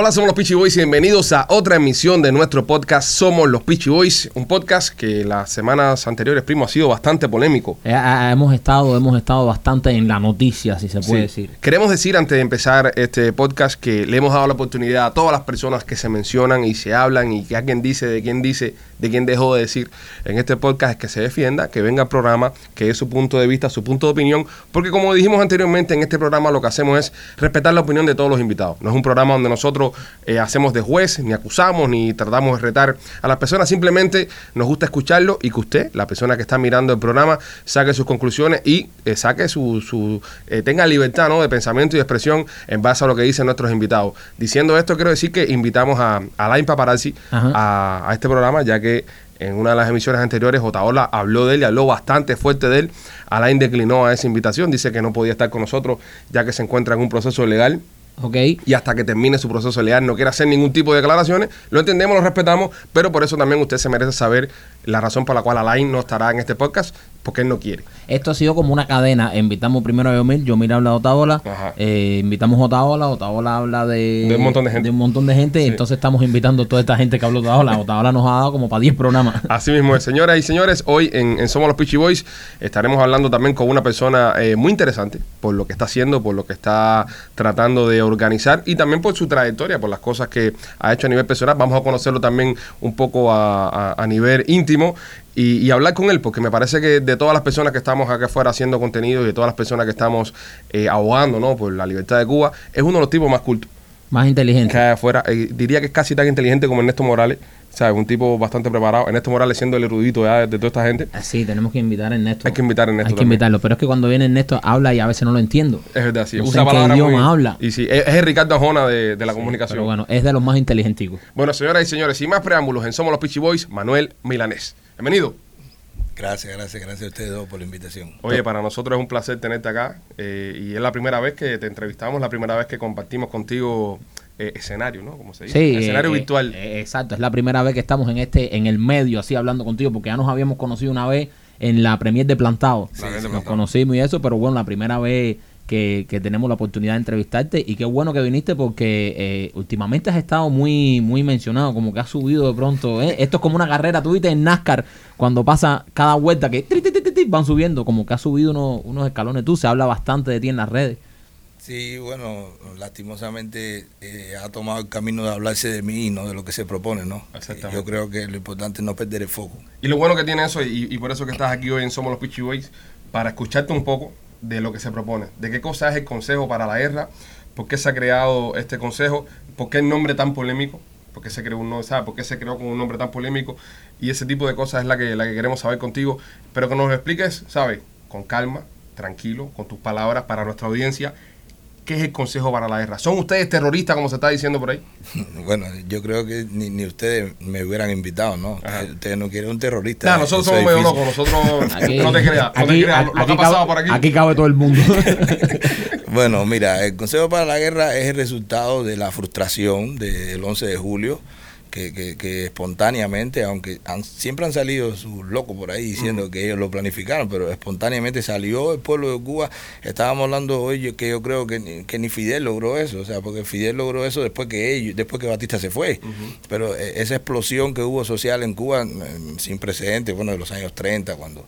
Hola, somos los Peachy Boys y bienvenidos a otra emisión de nuestro podcast Somos los Peachy Boys, un podcast que las semanas anteriores, primo, ha sido bastante polémico. Eh, hemos estado, hemos estado bastante en la noticia, si se puede Sí. decir. Queremos decir antes de empezar este podcast que le hemos dado la oportunidad a todas las personas que se mencionan y se hablan y que alguien dice de quién dice, de quién dejó de decir en este podcast es que se defienda, que venga al programa, que dé su punto de vista, su punto de opinión, porque como dijimos anteriormente en este programa lo que hacemos es respetar la opinión de todos los invitados. No es un programa donde nosotros eh, hacemos de juez, ni acusamos, ni tratamos de retar a las personas, simplemente nos gusta escucharlo y que usted, la persona que está mirando el programa, saque sus conclusiones y eh, saque su, su eh, tenga libertad ¿no? de pensamiento y de expresión en base a lo que dicen nuestros invitados. Diciendo esto, quiero decir que invitamos a Alain Paparazzi a, a este programa, ya que en una de las emisiones anteriores Otaola habló de él y habló bastante fuerte de él. Alain declinó a esa invitación, dice que no podía estar con nosotros ya que se encuentra en un proceso legal ¿Ok? y hasta que termine su proceso legal no quiere hacer ningún tipo de declaraciones. Lo entendemos, lo respetamos, pero por eso también usted se merece saber la razón por la cual Alain no estará en este podcast, porque él no quiere. Esto ha sido como una cadena. Invitamos primero a Yomil, Yomil habla de Otaola, eh, invitamos a Otaola, Otaola habla de, De un montón de gente. de un montón de gente, Sí. entonces estamos invitando a toda esta gente que habló de Otaola. Otaola nos ha dado como para 10 programas. Así mismo es, señoras y señores, hoy en, en Somos los Peachy Boys estaremos hablando también con una persona eh, muy interesante por lo que está haciendo, por lo que está tratando de organizar y también por su trayectoria, por las cosas que ha hecho a nivel personal. Vamos a conocerlo también un poco a, a- a nivel íntimo y, y hablar con él, porque me parece que de todas las personas que estamos acá afuera haciendo contenido y de todas las personas que estamos eh, abogando ¿no? por la libertad de Cuba, es uno de los tipos más cultos Más inteligente. afuera. Eh, diría que es casi tan inteligente como Ernesto Morales. ¿Sabes? Un tipo bastante preparado. Ernesto Morales siendo el erudito ya de, de toda esta gente. Sí, tenemos que invitar a Ernesto. Hay que invitar a Ernesto Hay que también. invitarlo, pero es que cuando viene Ernesto habla y a veces no lo entiendo. Es verdad, sí. No Usa palabras idioma muy- habla. Y sí, es, es el Ricardo Arjona de, de la comunicación. Pero Bueno. bueno, es de los más inteligenticos. señoras y señores, sin más preámbulos, en Somos los Peachy Boys, Manuel Milanés. Bienvenido. Gracias, gracias, gracias a ustedes dos por la invitación. Oye, para nosotros es un placer tenerte acá. eh, y es la primera vez que te entrevistamos, la primera vez que compartimos contigo eh, escenario, ¿no? Como se dice. Sí, escenario eh, virtual. eh, exacto, es la primera vez que estamos en este, en el medio, así hablando contigo, porque ya nos habíamos conocido una vez en la premier de Plantado. Nos Plantado. conocimos y eso, pero bueno, la primera vez que, que tenemos la oportunidad de entrevistarte y qué bueno que viniste porque eh, últimamente has estado muy, muy mencionado, como que has subido de pronto. ¿eh? Esto es como una carrera, tú viste en NASCAR, cuando pasa cada vuelta que tri, tri, tri, tri, tri, van subiendo, como que has subido unos, unos escalones. Tú se habla bastante de ti en las redes. Sí, bueno, lastimosamente eh, ha tomado el camino de hablarse de mí y no de lo que se propone, ¿no? Exactamente. Yo creo que lo importante es no perder el foco. Y lo bueno que tiene eso, y, y por eso que estás aquí hoy en Somos los Peachy Boys, para escucharte un poco de lo que se propone, de qué cosa es el Consejo para la Guerra, por qué se ha creado este consejo, por qué el nombre tan polémico, por qué se creó un ¿sabes? ¿Por qué se creó con un nombre tan polémico, y ese tipo de cosas es la que, la que queremos saber contigo, pero que nos lo expliques, ¿sabes? Con calma, tranquilo, con tus palabras para nuestra audiencia, ¿qué es el Consejo para la Guerra? ¿Son ustedes terroristas, como se está diciendo por ahí? Bueno, yo creo que ni, ni ustedes me hubieran invitado, ¿no? Ajá. Ustedes, ustedes no quieren un terrorista. Nah, nosotros somos medio locos, nosotros Aquí- no te creas, no te creas, lo, lo que ha aquí pasado cabe- por aquí. Aquí cabe todo el mundo. Bueno, mira, el Consejo para la Guerra es el resultado de la frustración del 11 de julio, que, que- que espontáneamente, aunque han- siempre han salido sus locos por ahí diciendo que ellos lo planificaron, pero espontáneamente salió el pueblo de Cuba. Estábamos hablando hoy que yo creo que ni, que ni Fidel logró eso, o sea, porque Fidel logró eso después que ellos, después que Batista se fue. Pero eh, esa explosión que hubo social en Cuba, eh, sin precedentes, bueno, de los años 30, cuando...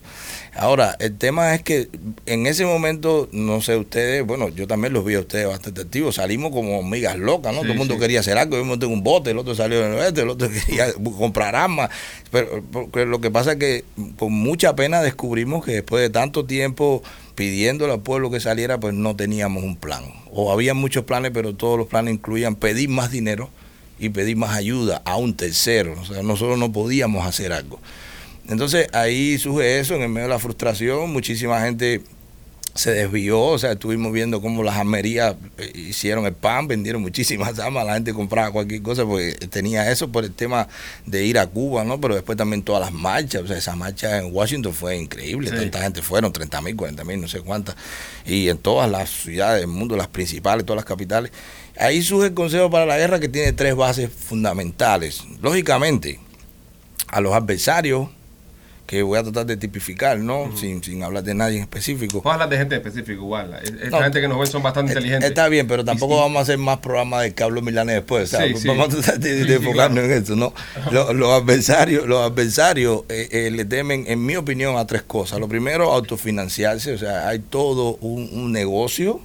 Ahora, el tema es que en ese momento, no sé ustedes, bueno, yo también los vi a ustedes bastante activos, salimos como hormigas locas, ¿no? Sí, Todo el mundo sí. quería hacer algo, yo monté un bote, el otro salió en el el otro quería comprar armas, pero lo que pasa es que con mucha pena descubrimos que después de tanto tiempo pidiéndole al pueblo que saliera, pues no teníamos un plan. O había muchos planes, pero todos los planes incluían pedir más dinero y pedir más ayuda a un tercero. O sea, nosotros no podíamos hacer algo. Entonces ahí surge eso, en el medio de la frustración, muchísima gente se desvió, o sea, estuvimos viendo cómo las armerías eh, hicieron el pan, vendieron muchísimas armas, la gente compraba cualquier cosa porque tenía eso por el tema de ir a Cuba, ¿no? Pero después también todas las marchas, o sea, esa marcha en Washington fue increíble, Sí. tanta gente fueron, 30 mil, 40 mil, no sé cuántas, y en todas las ciudades del mundo, las principales, todas las capitales. Ahí surge el Consejo para la Guerra que tiene tres bases fundamentales. Lógicamente, a los adversarios que voy a tratar de tipificar, ¿no? sin, sin hablar de nadie en específico. A hablar de gente específica igual. Es- Esta No. gente que nos ven son bastante Eh, inteligentes. Está bien, pero tampoco vamos a hacer más programas de Carlos Milanes después. Sí, sí. Vamos a tratar de, enfocarnos claro. en eso, ¿no? Los, los adversarios, los adversarios eh, eh, le temen, en mi opinión, a tres cosas. Lo primero, autofinanciarse. O sea, hay todo un, un negocio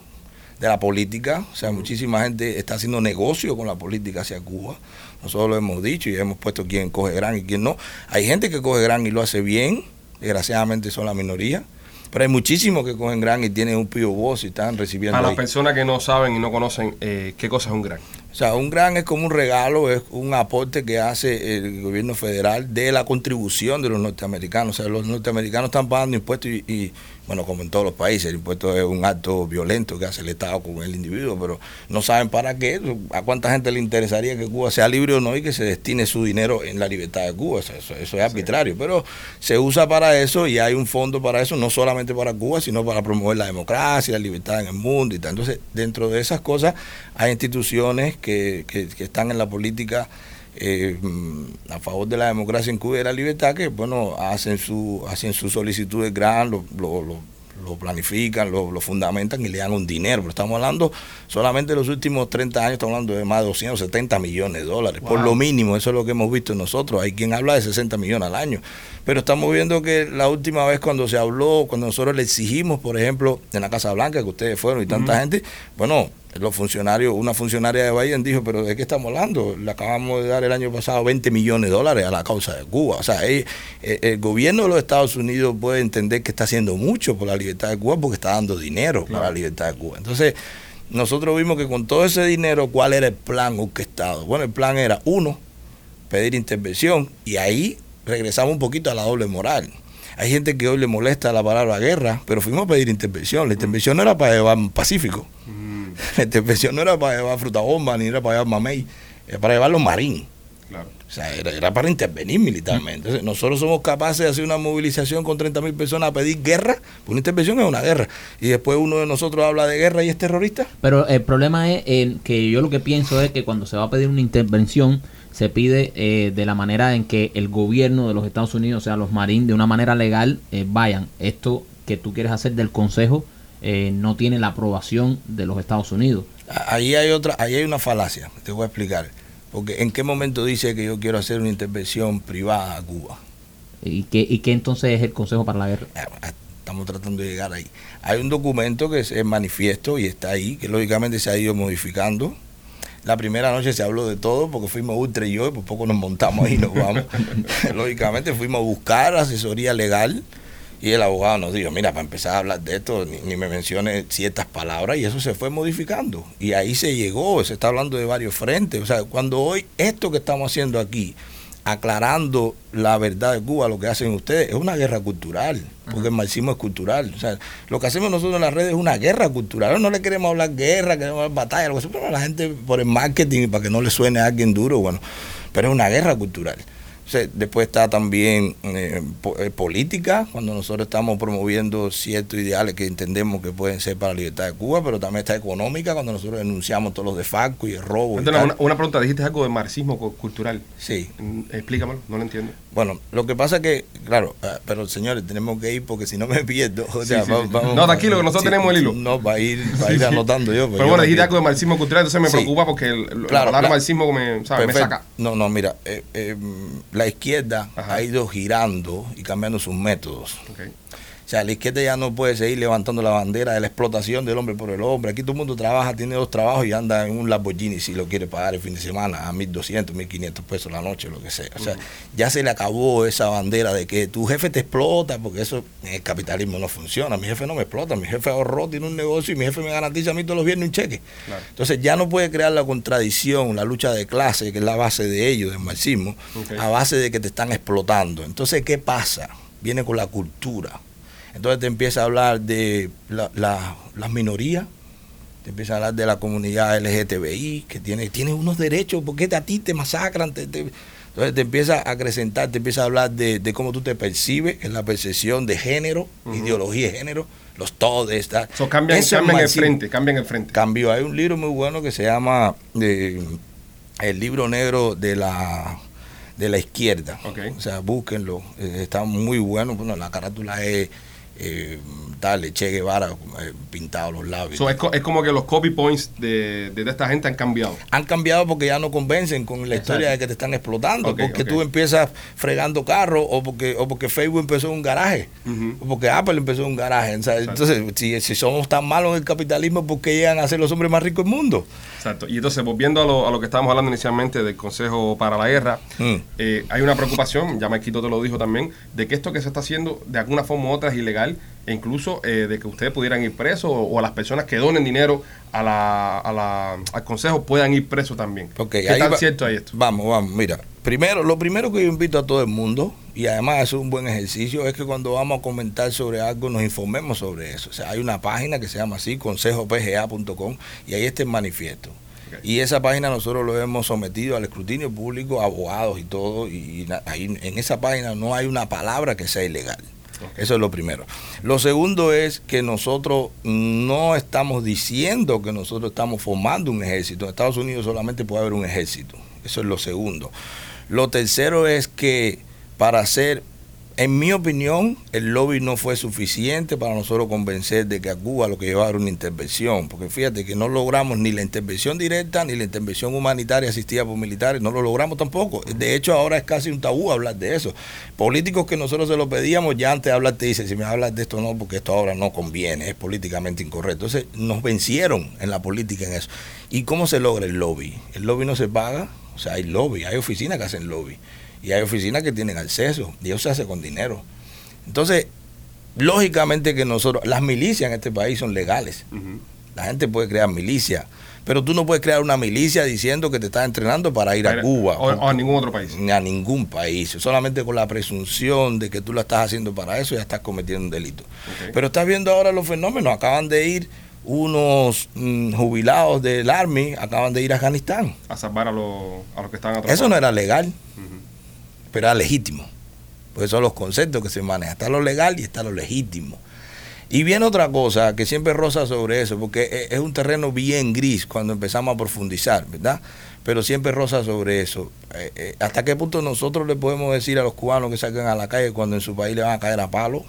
de la política. O sea, muchísima gente está haciendo negocio con la política hacia Cuba. Nosotros lo hemos dicho y hemos puesto quién coge gran y quién no. Hay gente que coge gran y lo hace bien. Desgraciadamente son la minoría. Pero hay muchísimos que cogen gran y tienen un pío voz y están recibiendo Para las personas que no saben y no conocen eh, qué cosa es un gran. O sea, un gran es como un regalo, es un aporte que hace el gobierno federal de la contribución de los norteamericanos. O sea, los norteamericanos están pagando impuestos y, y, bueno, como en todos los países, el impuesto es un acto violento que hace el Estado con el individuo, pero no saben para qué, a cuánta gente le interesaría que Cuba sea libre o no y que se destine su dinero en la libertad de Cuba. Eso es arbitrario, pero se usa para eso y hay un fondo para eso, no solamente para Cuba, sino para promover la democracia, la libertad en el mundo y tal. Entonces, dentro de esas cosas hay instituciones que, que, que están en la política eh, mm, a favor de la democracia en Cuba y de la libertad que, bueno, hacen su hacen sus solicitudes gran, lo, lo, planifican, lo, lo fundamentan y le dan un dinero. Pero estamos hablando solamente de los últimos 30 años, estamos hablando de más de 270 millones de dólares, por lo mínimo, eso es lo que hemos visto nosotros. Hay quien habla de 60 millones al año. Pero estamos viendo que la última vez cuando se habló, cuando nosotros le exigimos, por ejemplo, en la Casa Blanca, que ustedes fueron y tanta gente, bueno, los funcionarios, una funcionaria de Biden dijo, pero ¿de qué estamos hablando? Le acabamos de dar el año pasado 20 millones de dólares a la causa de Cuba. O sea, eh, eh, el gobierno de los Estados Unidos puede entender que está haciendo mucho por la libertad de Cuba porque está dando dinero para la libertad de Cuba. Entonces, nosotros vimos que con todo ese dinero, ¿cuál era el plan orquestado? Bueno, el plan era, uno, pedir intervención y ahí regresamos un poquito a la doble moral. Hay gente que hoy le molesta la palabra guerra, pero fuimos a pedir intervención. La intervención no era para llevar Pacífico. La intervención no era para llevar fruta bomba, ni era para llevar mamey, era para llevar los marín. Claro. O sea, era, era para intervenir militarmente. Entonces, nosotros somos capaces de hacer una movilización con 30 mil personas a pedir guerra. pues Una intervención es una guerra. Y después uno de nosotros habla de guerra y es terrorista. Pero el problema es eh, que yo lo que pienso es que cuando se va a pedir una intervención, se pide eh, de la manera en que el gobierno de los Estados Unidos, o sea, los marines, de una manera legal, eh, vayan. Esto que tú quieres hacer del Consejo eh, no tiene la aprobación de los Estados Unidos. Ahí hay otra, ahí hay una falacia, te voy a explicar. Porque en qué momento dice que yo quiero hacer una intervención privada a Cuba. ¿Y qué, ¿Y qué entonces es el Consejo para la Guerra? Ah, Estamos tratando de llegar ahí. Hay un documento que es el manifiesto y está ahí, que lógicamente se ha ido modificando. La primera noche se habló de todo porque fuimos Ultra y yo, y por poco nos montamos ahí y nos vamos. lógicamente fuimos a buscar asesoría legal y el abogado nos dijo, mira, para empezar a hablar de esto, ni, ni me mencione ciertas palabras y eso se fue modificando. Y ahí se llegó, se está hablando de varios frentes. O sea, cuando hoy esto que estamos haciendo aquí, aclarando la verdad de Cuba, lo que hacen ustedes, es una guerra cultural, porque el marxismo es cultural. O sea, lo que hacemos nosotros en las redes es una guerra cultural. No le queremos hablar guerra, queremos hablar batalla, algo así, pero la gente por el marketing, para que no le suene a alguien duro, bueno, pero es una guerra cultural. Después está también eh, po- eh, política, cuando nosotros estamos promoviendo ciertos ideales que entendemos que pueden ser para la libertad de Cuba, pero también está económica, cuando nosotros denunciamos todos los de Falco y el robo. y una, una pregunta, dijiste algo de marxismo cu- cultural. Sí, Mm, Explícamelo, no lo entiendo. Bueno, lo que pasa es que, claro, ah, pero señores, tenemos que ir porque si no me pierdo. O sea, sí, va- sí. vamos- No, tranquilo, que nosotros tenemos el hilo. No, va a ir, va a ir anotando yo. Pero bueno, dijiste algo de marxismo cultural, entonces me preocupa porque el- la Claro, palabra la- marxismo me, ¿sabes? me saca. No, no, mira, eh, eh, la izquierda Ajá. ha ido girando y cambiando sus métodos. Ok. O sea, la izquierda ya no puede seguir levantando la bandera de la explotación del hombre por el hombre. Aquí todo el mundo trabaja, tiene dos trabajos y anda en un Lamborghini si lo quiere pagar el fin de semana a 1.200, 1.500 pesos la noche, lo que sea. O sea, ya se le acabó esa bandera de que tu jefe te explota, porque eso en el capitalismo no funciona. Mi jefe no me explota, mi jefe ahorró, tiene un negocio y mi jefe me garantiza a mí todos los viernes un cheque. Claro. Entonces ya no puede crear la contradicción, la lucha de clase, que es la base de ello, del marxismo, a base de que te están explotando. Entonces, ¿qué pasa? Viene con la cultura. Entonces te empieza a hablar de la- la- las minorías, te empieza a hablar de la comunidad LGTBI, que tiene, tiene unos derechos, porque a ti te masacran. te- te- entonces te empieza a acrecentar, te empieza a hablar de, de cómo tú te percibes, en la percepción de género, ideología de género, los todes. tal. So, cambian, el frente, cambian el frente. cambió. Hay un libro muy bueno que se llama eh, El libro negro de la de la izquierda. O sea, búsquenlo. eh, está muy bueno. Bueno, la carátula es eh, tal, Che Guevara eh, pintado los labios. So, es, co- es como que los copy points de, de esta gente han cambiado. han cambiado porque ya no convencen con la Exacto. historia de que te están explotando, porque tú empiezas fregando carros o porque o porque Facebook empezó un garaje, o porque Apple empezó un garaje. o sea, entonces, si, si somos tan malos en el capitalismo, ¿por qué llegan a ser los hombres más ricos del mundo? Exacto. Y entonces, volviendo a lo, a lo que estábamos hablando inicialmente del Consejo para la Guerra, Mm. eh, hay una preocupación, ya Maquito te lo dijo también, de que esto que se está haciendo de alguna forma u otra es ilegal e incluso eh, de que ustedes pudieran ir presos o, o a las personas que donen dinero a la, a la- al Consejo puedan ir presos también. ¿Qué ahí tan va- cierto hay esto? Vamos, vamos, mira. Primero, lo primero que yo invito a todo el mundo, y además es un buen ejercicio, es que cuando vamos a comentar sobre algo nos informemos sobre eso. O sea, hay una página que se llama así, consejopga.com, y ahí está el manifiesto. Y esa página nosotros lo hemos sometido al escrutinio público, abogados y todo, y na- ahí en esa página no hay una palabra que sea ilegal. Eso es lo primero. Lo segundo es que nosotros no estamos diciendo que nosotros estamos formando un ejército. En Estados Unidos solamente puede haber un ejército. Eso es lo segundo. Lo tercero es que para hacer, en mi opinión, el lobby no fue suficiente para nosotros convencer de que a Cuba lo que llevaba era una intervención. Porque fíjate que no logramos ni la intervención directa ni la intervención humanitaria asistida por militares. No lo logramos tampoco. De hecho, ahora es casi un tabú hablar de eso. Políticos que nosotros se lo pedíamos, ya antes de hablar te dicen, si me hablas de esto no, porque esto ahora no conviene, es políticamente incorrecto. Entonces, nos vencieron en la política en eso. ¿Y cómo se logra el lobby? El lobby no se paga, o sea, hay lobby, hay oficinas que hacen lobby. Y hay oficinas que tienen acceso, y eso se hace con dinero. Entonces, lógicamente que nosotros, las milicias en este país son legales. La gente puede crear milicia, pero tú no puedes crear una milicia diciendo que te estás entrenando para ir a Cuba O, o a ningún otro país. ni a ningún país. Solamente con la presunción de que tú lo estás haciendo para eso ya estás cometiendo un delito. Pero estás viendo ahora los fenómenos. Acaban de ir unos mm, jubilados del Army, acaban de ir a Afganistán. A salvar a, los a los que están atrapados. Eso no era legal, Ujú. Pero era legítimo. Pues son los conceptos que se manejan. Está lo legal y está lo legítimo. Y viene otra cosa que siempre roza sobre eso, porque e- es un terreno bien gris cuando empezamos a profundizar, ¿verdad? Pero siempre roza sobre eso. Eh, eh, ¿Hasta qué punto nosotros le podemos decir a los cubanos que salgan a la calle cuando en su país le van a caer a palo?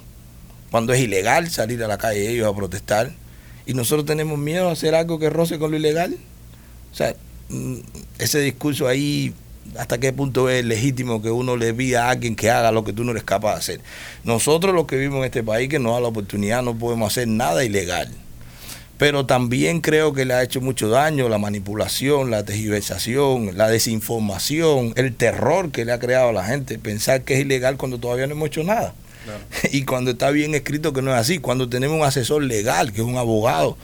Cuando es ilegal salir a la calle ellos a protestar. Y nosotros tenemos miedo a hacer algo que roce con lo ilegal. O sea, mm, ese discurso ahí, ¿hasta qué punto es legítimo que uno le pida a alguien que haga lo que tú no eres capaz de hacer? Nosotros los que vivimos en este país, que nos da la oportunidad, no podemos hacer nada ilegal. Pero también creo que le ha hecho mucho daño la manipulación, la tergiversación, la desinformación, el terror que le ha creado a la gente, pensar que es ilegal cuando todavía no hemos hecho nada. Claro. Y cuando está bien escrito que no es así, cuando tenemos un asesor legal, que es un abogado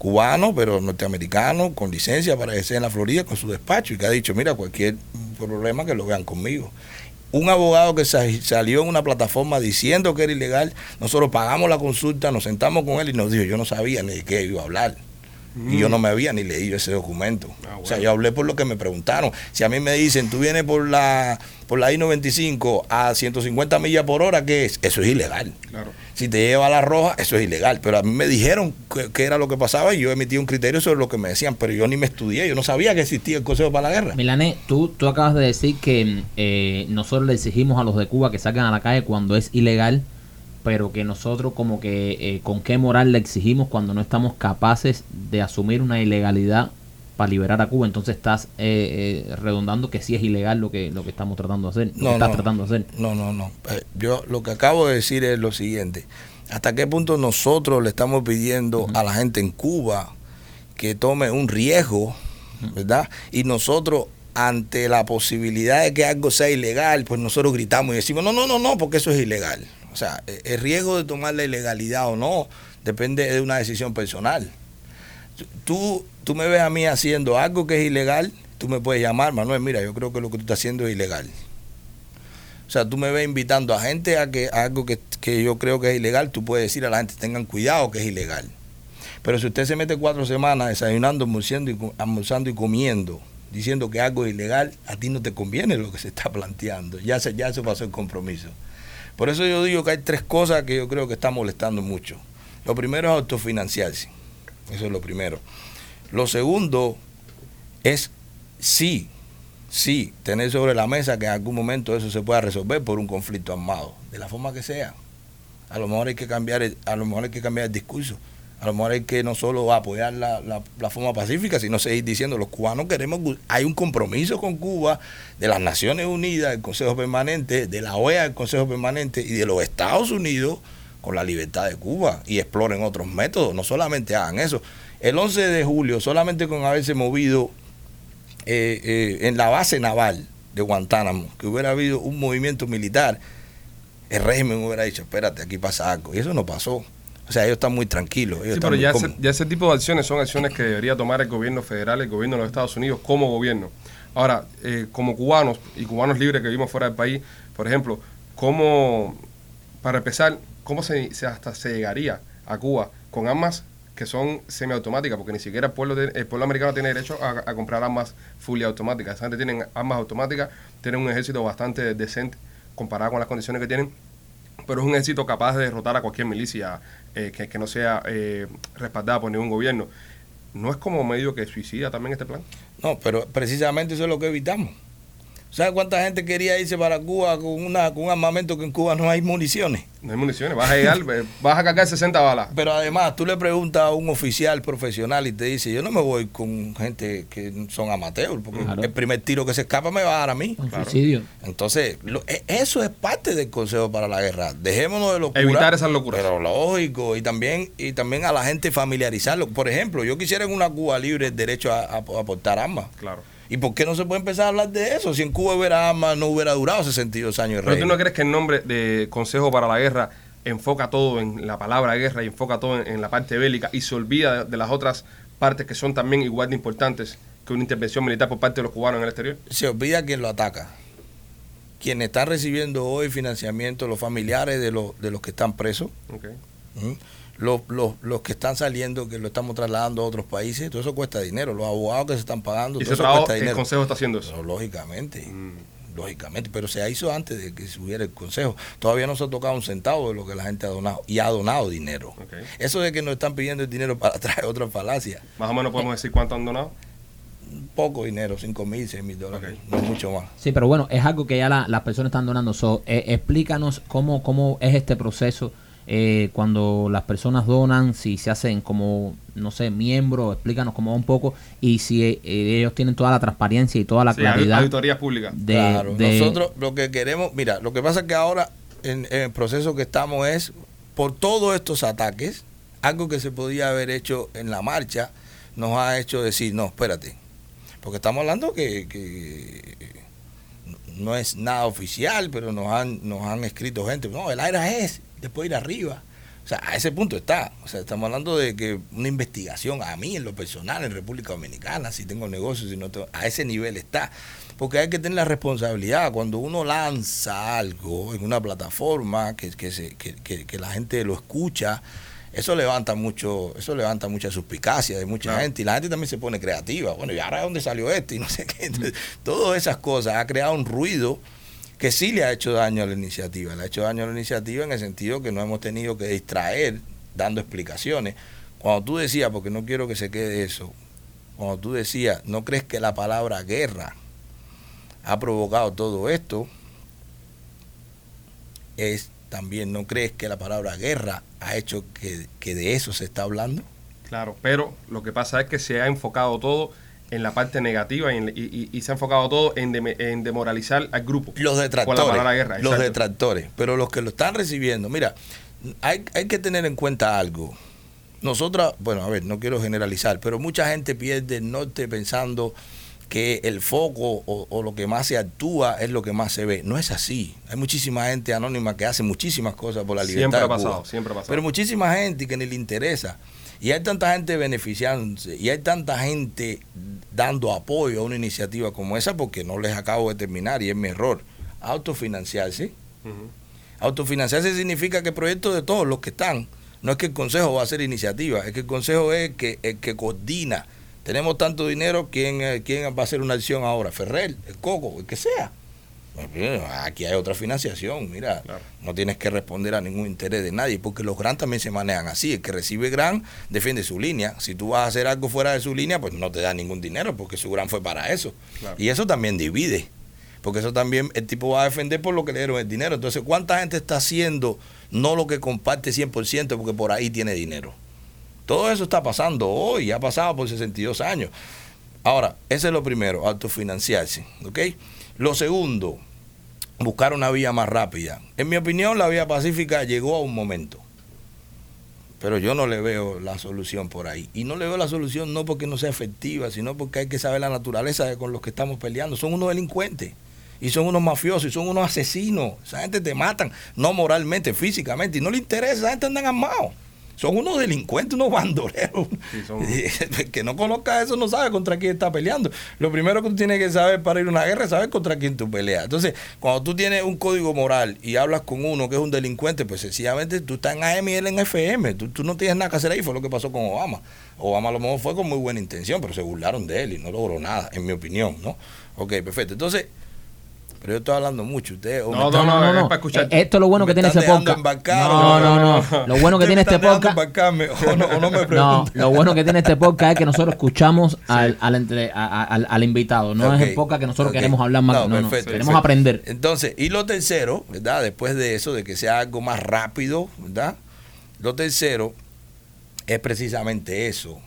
cubano, pero norteamericano, con licencia para ejercer en la Florida, con su despacho, y que ha dicho, mira, cualquier problema que lo vean conmigo. Un abogado que sa- salió en una plataforma diciendo que era ilegal, nosotros pagamos la consulta, nos sentamos con él y nos dijo, yo no sabía ni de qué iba a hablar. Y yo no me había ni leído ese documento. Ah, O sea, yo hablé por lo que me preguntaron. Si a mí me dicen, tú vienes por la por la I-95 a 150 millas por hora, ¿qué es? Eso es ilegal. Claro. Si te lleva a la roja, eso es ilegal. Pero a mí me dijeron que, que era lo que pasaba y yo emití un criterio sobre lo que me decían. Pero yo ni me estudié, yo no sabía que existía el Consejo para la Guerra. Milané, tú, tú acabas de decir que eh, nosotros le exigimos a los de Cuba que salgan a la calle cuando es ilegal, pero que nosotros como que eh, con qué moral le exigimos cuando no estamos capaces de asumir una ilegalidad para liberar a Cuba. Entonces estás eh, eh, redondando que sí es ilegal lo que lo que estamos tratando de hacer, lo que estás tratando de hacer. No, no, no. Eh, Yo lo que acabo de decir es lo siguiente. ¿Hasta qué punto nosotros le estamos pidiendo a la gente en Cuba que tome un riesgo, ¿verdad? Y nosotros ante la posibilidad de que algo sea ilegal, pues nosotros gritamos y decimos, no, no, no, no, porque eso es ilegal. O sea, eh, el riesgo de tomar la ilegalidad o no depende de una decisión personal. Tú, tú me ves a mí haciendo algo que es ilegal, tú me puedes llamar, Manuel, mira, yo creo que lo que tú estás haciendo es ilegal. O sea, tú me ves invitando a gente a que algo que, que yo creo que es ilegal, tú puedes decir a la gente, tengan cuidado que es ilegal. Pero si usted se mete cuatro semanas desayunando, almorzando y, almorzando y comiendo, diciendo que algo es ilegal, a ti no te conviene lo que se está planteando. Ya se, ya se pasó el compromiso. Por eso yo digo que hay tres cosas que yo creo que están molestando mucho. Lo primero es autofinanciarse. Eso es lo primero. Lo segundo es sí sí, tener sobre la mesa que en algún momento eso se pueda resolver por un conflicto armado, de la forma que sea. A lo mejor hay que cambiar el, a lo mejor hay que cambiar el discurso. A lo mejor hay que no solo apoyar la, la, forma pacífica, sino seguir diciendo los cubanos queremos, hay un compromiso con Cuba de las Naciones Unidas, del Consejo Permanente, de la OEA, del Consejo Permanente y de los Estados Unidos con la libertad de Cuba y exploren otros métodos, no solamente hagan eso. El 11 de julio, solamente con haberse movido eh, eh, en la base naval de Guantánamo, que hubiera habido un movimiento militar, el régimen hubiera dicho, espérate, aquí pasa algo. Y eso no pasó. O sea, ellos están muy tranquilos. sí, pero ya ese, ya ese, tipo de acciones son acciones que debería tomar el gobierno federal, el gobierno de los Estados Unidos como gobierno. Ahora, eh, como cubanos y cubanos libres que vivimos fuera del país, por ejemplo, ¿cómo, para empezar, cómo se, se hasta se llegaría a Cuba con armas que son semiautomáticas, porque ni siquiera el pueblo, el pueblo americano tiene derecho a, comprar armas fully automáticas. Esa gente tiene armas automáticas, tienen un ejército bastante decente comparado con las condiciones que tienen, pero es un ejército capaz de derrotar a cualquier milicia eh, que, que, no sea eh, respaldada por ningún gobierno. ¿No es como medio que suicida también este plan? No, pero precisamente eso es lo que evitamos. ¿Sabes cuánta gente quería irse para Cuba con, una, con un armamento que en Cuba no hay municiones? No hay municiones, vas a llegar, vas a cargar 60 balas. Pero además, tú le preguntas a un oficial profesional y te dice, yo no me voy con gente que son amateurs, porque el primer tiro que se escapa me va a dar a mí. suicidio. Entonces, e, eso es parte del Consejo para la Guerra. Dejémonos de locura. Evitar esas locuras. Pero lógico, y también, y también a la gente familiarizarlo. Por ejemplo, yo quisiera en una Cuba libre el derecho a, a portar armas. Claro. ¿Y por qué no se puede empezar a hablar de eso? Si en Cuba hubiera armas, no hubiera durado 62 años. Pero tú no crees que el nombre de Consejo para la Guerra enfoca todo en la palabra guerra y enfoca todo en, la parte bélica y se olvida de, las otras partes que son también igual de importantes que una intervención militar por parte de los cubanos en el exterior? Se olvida quien lo ataca. Quien está recibiendo hoy financiamiento, los familiares de los, de los que están presos. Okay. ¿Mm? Los, los, los, que están saliendo, que lo estamos trasladando a otros países, todo eso cuesta dinero. Los abogados que se están pagando, ¿Y todo eso cuesta dinero. ¿El Consejo está haciendo eso? Pero, lógicamente, mm. lógicamente, pero se hizo antes de que subiera el Consejo. Todavía no se ha tocado un centavo de lo que la gente ha donado y ha donado dinero. Okay. Eso de que nos están pidiendo el dinero para atrás es otra falacia. Más o menos podemos decir cuánto han donado poco dinero, 5 mil, 6 mil dólares, okay. no mucho más. Sí, pero bueno, es algo que ya la, las personas están donando. So, eh, explícanos cómo, cómo es este proceso eh, cuando las personas donan, si se hacen como, no sé, miembros, explícanos cómo un poco, y si eh, ellos tienen toda la transparencia y toda la sí, claridad. Auditorías públicas. De, claro, de, nosotros lo que queremos, mira, lo que pasa es que ahora en, en, el proceso que estamos es, por todos estos ataques, algo que se podía haber hecho en la marcha, nos ha hecho decir, no, espérate, porque estamos hablando que, que no es nada oficial, pero nos han, nos han escrito gente, no, el aire es después ir arriba. O sea, a ese punto está. O sea, estamos hablando de que una investigación a mí en lo personal en República Dominicana, si tengo negocios, si no tengo, a ese nivel está. Porque hay que tener la responsabilidad. Cuando uno lanza algo en una plataforma que, que, se, que, que, que la gente lo escucha, eso levanta mucho, eso levanta mucha suspicacia de mucha claro. gente y la gente también se pone creativa. Bueno, ¿y ahora de dónde salió este? Y no sé qué. Entonces, todas esas cosas ha creado un ruido que sí le ha hecho daño a la iniciativa. Le ha hecho daño a la iniciativa en el sentido que no hemos tenido que distraer dando explicaciones. Cuando tú decías, porque no quiero que se quede eso, cuando tú decías, ¿no crees que la palabra guerra ha provocado todo esto? Es también, ¿no crees que la palabra guerra ha hecho que, que de eso se está hablando? Claro, pero lo que pasa es que se ha enfocado todo en la parte negativa y, en, y, y, se ha enfocado todo en, de, en, demoralizar al grupo. Los detractores. Con la guerra, los detractores. Pero los que lo están recibiendo, mira, hay, hay que tener en cuenta algo. Nosotras, bueno, a ver, no quiero generalizar, pero mucha gente pierde el norte pensando que el foco o, o, lo que más se actúa es lo que más se ve. No es así. Hay muchísima gente anónima que hace muchísimas cosas por la libertad. Siempre ha pasado, siempre ha pasado. Pero muchísima gente que ni le interesa. Y hay tanta gente beneficiándose y hay tanta gente dando apoyo a una iniciativa como esa porque no les acabo de terminar y es mi error. Autofinanciarse. Uh -huh. Autofinanciarse significa que el proyecto de todos los que están, no es que el Consejo va a hacer iniciativa, es que el Consejo es el que, el que coordina. Tenemos tanto dinero, ¿quién, ¿quién va a hacer una acción ahora? Ferrer, el Coco, el que sea. Aquí hay otra financiación, mira, Claro. no tienes que responder a ningún interés de nadie, porque los grants también se manejan así. El que recibe grant defiende su línea. Si tú vas a hacer algo fuera de su línea, pues no te da ningún dinero, porque su grant fue para eso. Claro. Y eso también divide, porque eso también el tipo va a defender por lo que le dieron el dinero. Entonces, ¿cuánta gente está haciendo no lo que comparte 100% porque por ahí tiene dinero? Todo eso está pasando hoy, ha pasado por 62 años. Ahora, ese es lo primero, autofinanciarse, ¿ok? Lo segundo, buscar una vía más rápida. En mi opinión, la vía pacífica llegó a un momento, pero yo no le veo la solución por ahí. Y no le veo la solución no porque no sea efectiva, sino porque hay que saber la naturaleza de con los que estamos peleando. Son unos delincuentes. Y son unos mafiosos, y son unos asesinos. Esa gente te matan, no moralmente, físicamente. Y no le interesa, esa gente andan armados. Son unos delincuentes, unos bandoleros. Sí, son- El que no conozca eso no sabe contra quién está peleando. Lo primero que tú tienes que saber para ir a una guerra es saber contra quién tú peleas. Entonces, cuando tú tienes un código moral y hablas con uno que es un delincuente, pues sencillamente tú estás en AM y él en FM. Tú, tú no tienes nada que hacer ahí. Fue lo que pasó con Obama. Obama a lo mejor fue con muy buena intención, pero se burlaron de él y no logró nada, en mi opinión, ¿no? Ok, perfecto. Entonces, pero yo estoy hablando mucho. Ustedes, o me No, están- no, es para escuchar. Eh, Esto es lo bueno que tiene este podcast. No, no, no. Lo bueno que tiene este podcast. embarcarme, o no, o no me No, lo bueno que tiene este podcast es que nosotros escuchamos al, al, entre- a- a- al, al invitado. No es el podcast que nosotros queremos hablar más. No, No, no, perfecto, queremos perfecto. aprender. Entonces, y lo tercero, ¿verdad? Después de eso, de que sea algo más rápido, ¿verdad? Lo tercero es precisamente eso,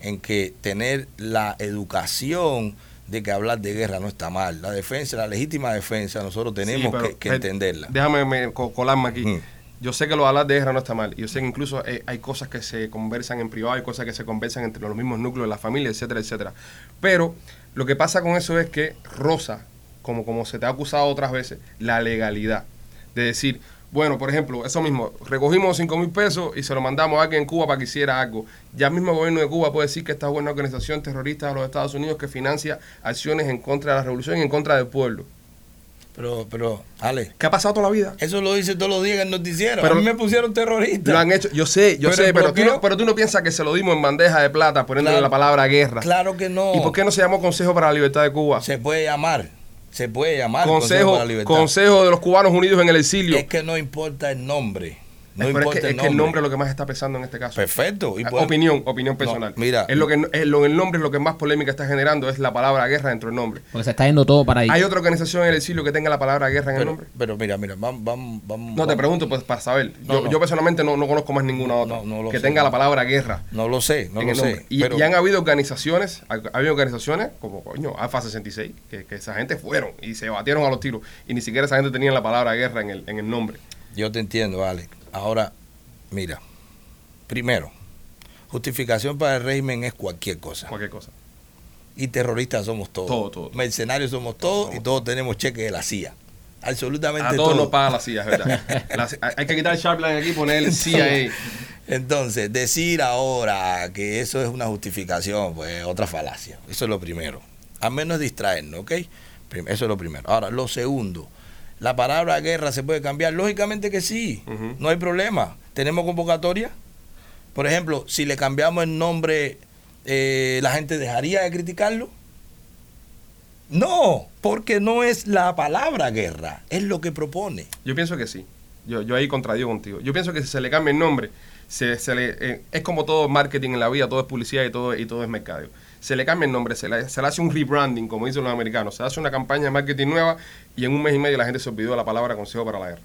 en que tener la educación de que hablar de guerra no está mal. La defensa, la legítima defensa, nosotros tenemos Sí, que, que entenderla. Déjame me- co- colarme aquí. Yo sé que lo de hablar de guerra no está mal. Yo sé que incluso eh, hay cosas que se conversan en privado, hay cosas que se conversan entre los mismos núcleos de la familia, etcétera, etcétera. Pero lo que pasa con eso es que rosa, como, como se te ha acusado otras veces, la legalidad. De decir, bueno, por ejemplo, eso mismo, recogimos 5 mil pesos y se lo mandamos a alguien en Cuba para que hiciera algo. Ya el mismo gobierno de Cuba puede decir que esta es una organización terrorista de los Estados Unidos que financia acciones en contra de la revolución y en contra del pueblo. Pero, pero, Ale, ¿Qué ha pasado toda la vida? eso lo dice todos los días en el noticiero. Pero- a mí me pusieron terrorista. Lo han hecho, yo sé, yo Pero sé, pero tú, no, pero tú no piensas que se lo dimos en bandeja de plata poniéndole Claro. la palabra guerra. Claro que no. ¿Y por qué no se llamó Consejo para la Libertad de Cuba? Se puede llamar. Se puede llamar Consejo, para la Libertad. Consejo de los Cubanos Unidos en el Exilio. Es que no importa el nombre. No pero es, que, el es que nombre. el nombre es lo que más está pesando en este caso. Perfecto. Y Ah, opinión, opinión personal. No, mira. es lo que es lo, el nombre es lo que más polémica está generando es la palabra guerra dentro del nombre. Porque se está yendo todo para ahí. ¿Hay otra organización en el exilio que tenga la palabra guerra en el nombre? pero mira, mira, vamos, vamos, vamos. No te pregunto pues para saber. No, yo, no. yo personalmente no, no conozco más ninguna otra no, no lo que sé. tenga la palabra guerra. No lo sé, no lo sé. nombre. Y, pero- y han habido organizaciones, ha, ha habido organizaciones como coño, Alfa 66, que, que esa gente fueron y se batieron a los tiros y ni siquiera esa gente tenía la palabra guerra en el, en el nombre. Yo te entiendo, Alex. Ahora, mira. Primero, justificación para el régimen es cualquier cosa. Cualquier cosa. Y terroristas somos todos. Todo, todo. Mercenarios somos todos y todos tenemos cheques de la CIA. Absolutamente A todos todo. nos paga la CIA, es verdad. La- hay que quitar el Sharpline aquí y poner el CIA. Entonces, decir ahora que eso es una justificación, pues otra falacia. Eso es lo primero. Al menos distraernos, ¿ok? Eso es lo primero. Ahora, lo segundo, ¿la palabra guerra se puede cambiar? Lógicamente que sí, no hay problema. ¿Tenemos convocatoria? Por ejemplo, si le cambiamos el nombre, eh, ¿la gente dejaría de criticarlo? No, porque no es la palabra guerra, es lo que propone. Yo pienso que sí. Yo, yo ahí contradigo contigo. Yo pienso que si se le cambia el nombre, se, se le, eh, es como todo marketing en la vida, todo es publicidad y todo, y todo es mercadeo. Se le cambia el nombre, se le, se le hace un rebranding, como dicen los americanos. Se hace una campaña de marketing nueva y en un mes y medio la gente se olvidó de la palabra Consejo para la Guerra.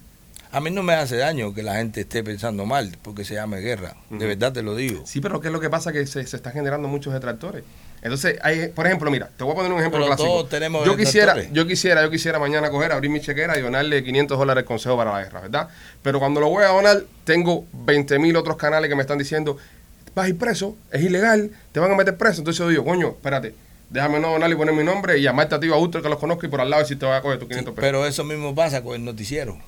A mí no me hace daño que la gente esté pensando mal porque se llame guerra. De verdad te lo digo. Sí, pero ¿qué es lo que pasa? Que se, se están generando muchos detractores. Entonces, hay, por ejemplo, mira, te voy a poner un ejemplo Pero clásico. todos tenemos yo quisiera, yo quisiera, yo quisiera mañana coger, abrir mi chequera y donarle 500 dólares al Consejo para la Guerra, ¿verdad? Pero cuando lo voy a donar, tengo 20 mil otros canales que me están diciendo, vas a ir preso, es ilegal, te van a meter preso. Entonces yo digo, coño, espérate, déjame no donar y poner mi nombre y llamarte a ti a Ultra que los conozco y por al lado si te voy a coger tus 500 pesos. Pero eso mismo pasa con el noticiero.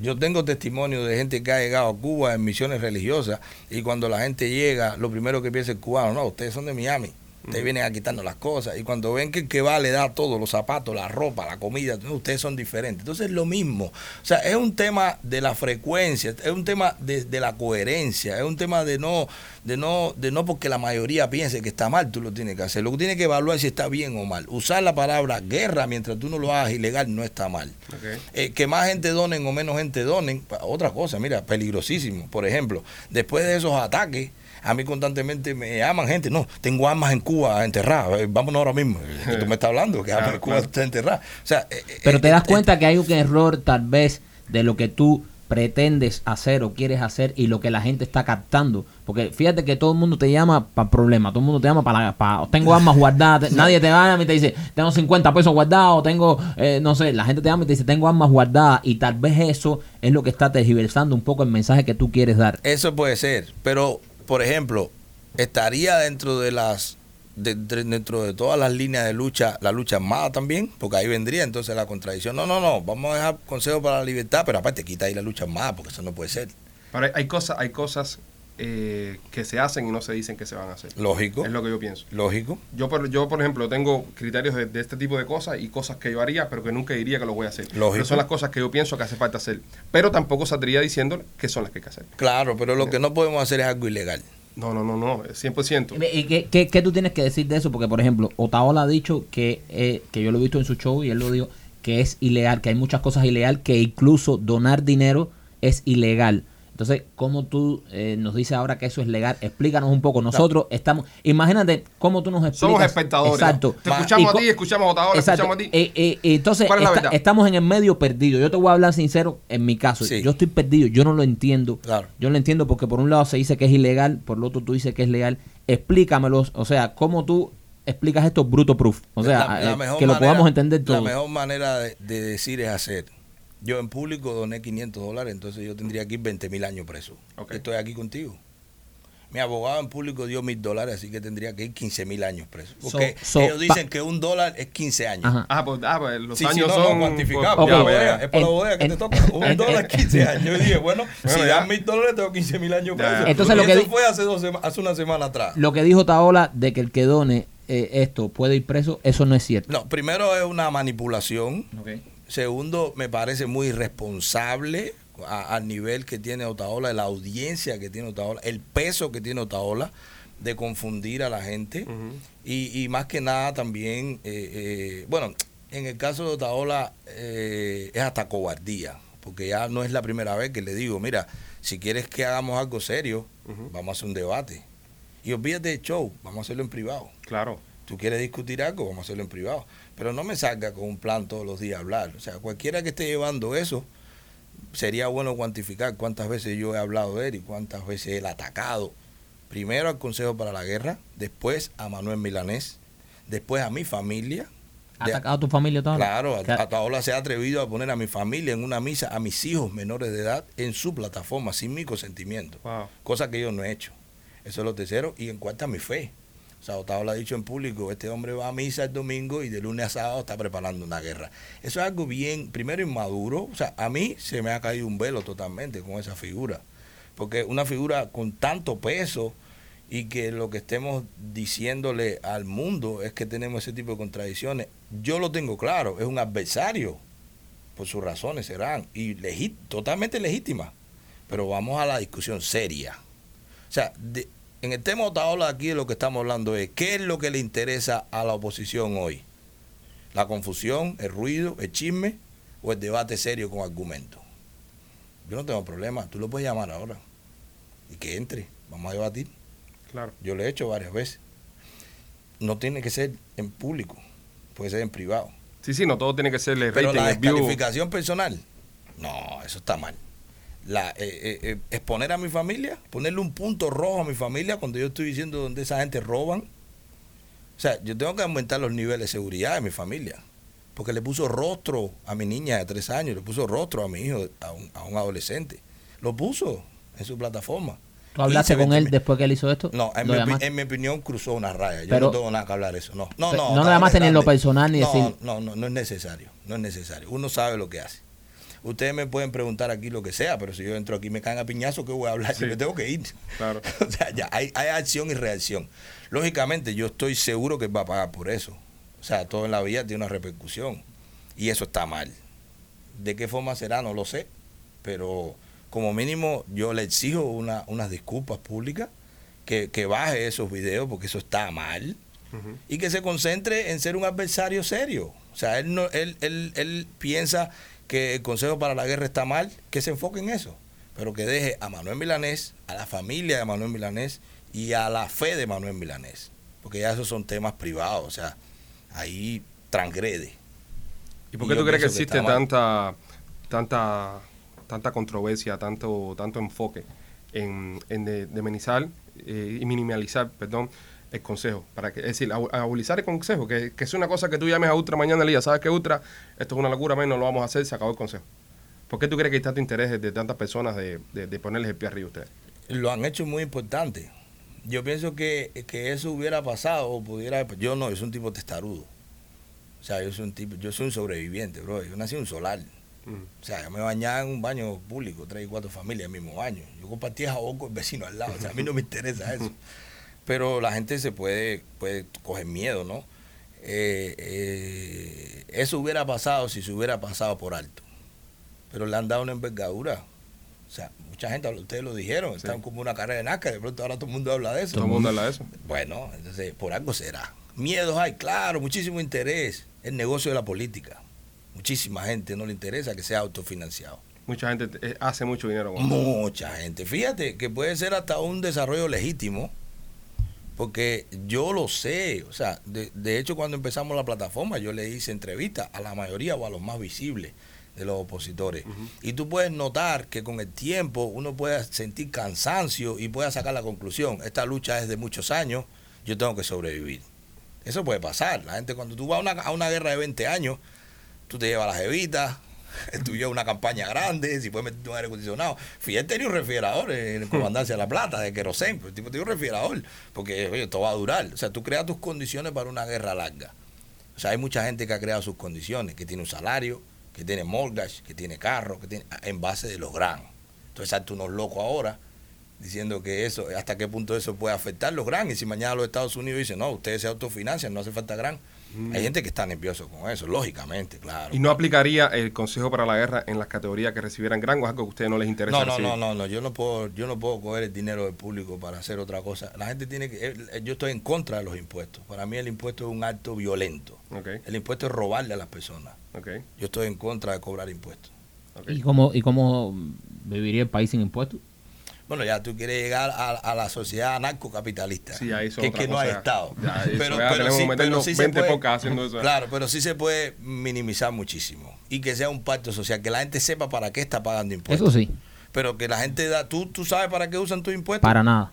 Yo tengo testimonio de gente que ha llegado a Cuba en misiones religiosas y cuando la gente llega, lo primero que piensa el cubano, no, ustedes son de Miami. Te vienen a quitarnos las cosas. Y cuando ven que el que va le da todo, los zapatos, la ropa, la comida, ustedes son diferentes. Entonces es lo mismo. O sea, es un tema de la frecuencia, es un tema de, de la coherencia, es un tema de no, de no, de no porque la mayoría piense que está mal, tú lo tienes que hacer. Lo que tienes que evaluar es si está bien o mal. Usar la palabra guerra mientras tú no lo hagas ilegal no está mal. Eh, que más gente donen o menos gente donen, otra cosa, mira, peligrosísimo. Por ejemplo, después de esos ataques, a mí constantemente me llaman gente, no, tengo armas en Cuba enterradas, eh, vámonos ahora mismo. Que tú me estás hablando, que armas Claro, en Cuba claro. están enterradas. O sea, eh, eh, Pero te das eh, cuenta que hay un error tal vez de lo que tú pretendes hacer o quieres hacer y lo que la gente está captando. Porque fíjate que todo el mundo te llama para problemas, todo el mundo te llama para... para tengo armas guardadas, nadie te va a y te dice, tengo 50 pesos guardados, tengo, eh, no sé, la gente te llama y te dice, tengo armas guardadas y tal vez eso es lo que está tergiversando un poco el mensaje que tú quieres dar. Eso puede ser, pero por ejemplo, estaría dentro de las de- de- dentro de todas las líneas de lucha la lucha armada también, porque ahí vendría entonces la contradicción. No, no, no, vamos a dejar consejo para la libertad, pero aparte quita ahí la lucha armada, porque eso no puede ser. Pero hay cosas, hay cosas eh, que se hacen y no se dicen que se van a hacer. Lógico, Es lo que yo pienso. lógico. Yo por, yo, por ejemplo, tengo criterios de, de este tipo de cosas y cosas que yo haría, pero que nunca diría que lo voy a hacer. Lógico. Pero son las cosas que yo pienso que hace falta hacer. Pero tampoco saldría diciendo que son las que hay que hacer. Claro, pero lo que no podemos hacer es algo ilegal. No, no, no, no, es 100%. ¿Y qué, qué, qué tú tienes que decir de eso? Porque, por ejemplo, Otaola ha dicho que, eh, que yo lo he visto en su show y él lo dijo, que es ilegal, que hay muchas cosas ilegal, que incluso donar dinero es ilegal. Entonces, ¿cómo tú eh, nos dices ahora que eso es legal? Explícanos un poco. Nosotros estamos... Imagínate cómo tú nos explicas. Somos espectadores. Exacto. Te escuchamos y a ti, escuchamos a Exacto. escuchamos a ti. Eh, eh, entonces, ¿Cuál es la esta- verdad? estamos en el medio perdido. Yo te voy a hablar sincero en mi caso. Sí. Yo estoy perdido. Yo no lo entiendo. Claro. Yo no lo entiendo porque por un lado se dice que es ilegal, por el otro tú dices que es legal. Explícamelos. O sea, ¿cómo tú explicas esto bruto proof? O sea, La- la eh, que lo manera- podamos entender todo. La mejor manera de, de decir es hacer. Yo en público doné 500 dólares, entonces yo tendría que ir 20 mil años preso. Estoy aquí contigo. Mi abogado en público dio mil dólares, así que tendría que ir 15 mil años preso. Porque So- so, ellos dicen que un dólar es 15 años. Ajá. Ah, pues, ah, pues los Sí, sí, años no, son no, cuantificado. pues, la bodega, es por la bodega que en- te toca. Un en- dólar, 15 años. Yo dije, bueno, Bueno, si ya. dan mil dólares, tengo 15 mil años preso. ya. Entonces, lo que eso fue hace, dos sema- hace una semana atrás. Lo que dijo Taola de que el que done eh, esto puede ir preso, eso no es cierto. No, primero es una manipulación. Ok. Segundo, me parece muy irresponsable al nivel que tiene Otaola, la audiencia que tiene Otaola, el peso que tiene Otaola de confundir a la gente. Y, y más que nada también, eh, eh, bueno, en el caso de Otaola eh, es hasta cobardía, porque ya no es la primera vez que le digo, mira, si quieres que hagamos algo serio, vamos a hacer un debate. Y olvídate del show, vamos a hacerlo en privado. Claro. Tú quieres discutir algo, vamos a hacerlo en privado. Pero no me salga con un plan todos los días a hablar. O sea, cualquiera que esté llevando eso, sería bueno cuantificar cuántas veces yo he hablado de él y cuántas veces él ha atacado. Primero al Consejo para la Guerra, después a Manuel Milanés, después a mi familia. ¿Ha De- atacado a tu familia Otaola? Claro, a- Que- Ataola se ha atrevido a poner a mi familia en una misa, a mis hijos menores de edad, en su plataforma, sin mi consentimiento Wow. cosa que yo no he hecho. Eso es lo tercero. Y en cuanto a mi fe. O sea, Otaola ha dicho en público, este hombre va a misa el domingo y de lunes a sábado está preparando una guerra. Eso es algo bien, primero inmaduro. O sea, a mí se me ha caído un velo totalmente con esa figura. Porque una figura con tanto peso y que lo que estemos diciéndole al mundo es que tenemos ese tipo de contradicciones, yo lo tengo claro, es un adversario, por sus razones serán, y totalmente legítimas. Pero vamos a la discusión seria. O sea, de- en el tema Otaola aquí lo que estamos hablando es, ¿qué es lo que le interesa a la oposición hoy? ¿La confusión, el ruido, el chisme o el debate serio con argumentos? Yo no tengo problema, tú lo puedes llamar ahora y que entre, vamos a debatir. Claro. Yo lo he hecho varias veces. No tiene que ser en público, puede ser en privado. Sí, sí, no todo tiene que ser el Pero rating, la el descalificación personal, no, eso está mal. La, eh, eh, eh, exponer a mi familia, ponerle un punto rojo a mi familia cuando yo estoy diciendo donde esa gente roban. O sea, yo tengo que aumentar los niveles de seguridad de mi familia. Porque le puso rostro a mi niña de tres años, le puso rostro a mi hijo, a un, a un adolescente. Lo puso en su plataforma. ¿Tú hablaste 15, con él 20 después que él hizo esto? no, en ¿Lo mi, en mi opinión cruzó una raya. Yo Pero- no tengo nada que hablar de eso. No, no, no. no llamaste ni en lo personal ni no, decir- No, no, no es necesario. No es necesario. Uno sabe lo que hace. Ustedes me pueden preguntar aquí lo que sea, pero si yo entro aquí y me caen a piñazo, ¿qué voy a hablar? Sí. Yo me tengo que ir. Claro. o sea, ya hay, hay acción y reacción. Lógicamente, yo estoy seguro que él va a pagar por eso. O sea, todo en la vida tiene una repercusión. Y eso está mal. ¿De qué forma será? No lo sé. Pero como mínimo yo le exijo una, unas disculpas públicas, que, que baje esos videos porque eso está mal y que se concentre en ser un adversario serio. O sea, él, no, él, él, él piensa que el Consejo para la Guerra está mal, que se enfoque en eso, pero que deje a Manuel Milanés, a la familia de Manuel Milanés y a la fe de Manuel Milanés, porque ya esos son temas privados, o sea, ahí transgrede. ¿Y por qué Y tú crees que existe tanta, tanta, tanta controversia, tanto, tanto enfoque en, en de- demonizar eh, y minimalizar, perdón, el consejo? Para que, es decir, abu- abulizar el consejo, que, que es una cosa que tú llames a Ultra mañana digas, ¿sabes qué, Ultra? Esto es una locura, men, no lo vamos a hacer, se acabó el consejo. ¿Por qué tú crees que hay tanto interés de, de tantas personas de, de- de ponerles el pie arriba a ustedes? Lo han hecho muy importante. Yo pienso que, que eso hubiera pasado o pudiera... Yo no, yo soy un tipo testarudo. O sea, yo soy un tipo, yo soy un sobreviviente, bro. Yo nací en un solar. Mm. O sea, yo me bañaba en un baño público, tres y cuatro familias en el mismo baño. Yo compartía jabón con el vecino al lado. O sea, a mí no me interesa eso. Pero la gente se puede, puede coger miedo, ¿no? Eh, eh, eso hubiera pasado si se hubiera pasado por alto. Pero le han dado una envergadura. O sea, mucha gente, ustedes lo dijeron, están como una carrera de NASCAR, de pronto ahora todo el mundo habla de eso. Todo el mundo habla de eso. Bueno, entonces por algo será. Miedos hay, claro, muchísimo interés. El negocio de la política. Muchísima gente no le interesa que sea autofinanciado. Mucha gente eh, hace mucho dinero con Mucha gente. Fíjate que puede ser hasta un desarrollo legítimo, porque yo lo sé. O sea, de, de hecho cuando empezamos la plataforma yo le hice entrevistas a la mayoría o a los más visibles de los opositores. Y tú puedes notar que con el tiempo uno puede sentir cansancio y puede sacar la conclusión. Esta lucha es de muchos años, yo tengo que sobrevivir. Eso puede pasar. La gente cuando tú vas a una, a una guerra de 20 años, tú te llevas las evitas, llevas una campaña grande, si puedes meter un aire acondicionado. Fidel tenía un refrigerador en Comandancia de la Plata, de querosén, pero el tipo tenía un refrigerador, porque oye, esto va a durar. O sea, tú creas tus condiciones para una guerra larga. O sea, hay mucha gente que ha creado sus condiciones, que tiene un salario, que tiene mortgage, que tiene carro, que tiene en base de los gran. Entonces, salta unos locos ahora diciendo que eso, hasta qué punto eso puede afectar los gran. Y si mañana los Estados Unidos dicen, no, ustedes se autofinancian, no hace falta gran. Hay gente que está nervioso con eso, lógicamente, claro. ¿Y no aplicaría el Consejo para la Guerra en las categorías que recibieran gran o algo que a ustedes no les interesa? No, no, recibir? no, no, no, yo no puedo, yo no puedo coger el dinero del público para hacer otra cosa. La gente tiene que, yo estoy en contra de los impuestos. Para mí el impuesto es un acto violento. Ok, El impuesto es robarle a las personas. ok, Yo estoy en contra de cobrar impuestos. ok. ¿Y cómo, ¿Y cómo viviría el país sin impuestos? Bueno, ya tú quieres llegar a, a la sociedad anarcocapitalista. Sí, ahí que, es que no hay cosa. Estado. Ya, eso ya tenemos que meternos 20 podcasts haciendo eso. Claro, pero sí se puede minimizar muchísimo. Y que sea un pacto social, que la gente sepa para qué está pagando impuestos. Eso sí, Pero que la gente da, tú, tú sabes para qué usan tus impuestos. para nada.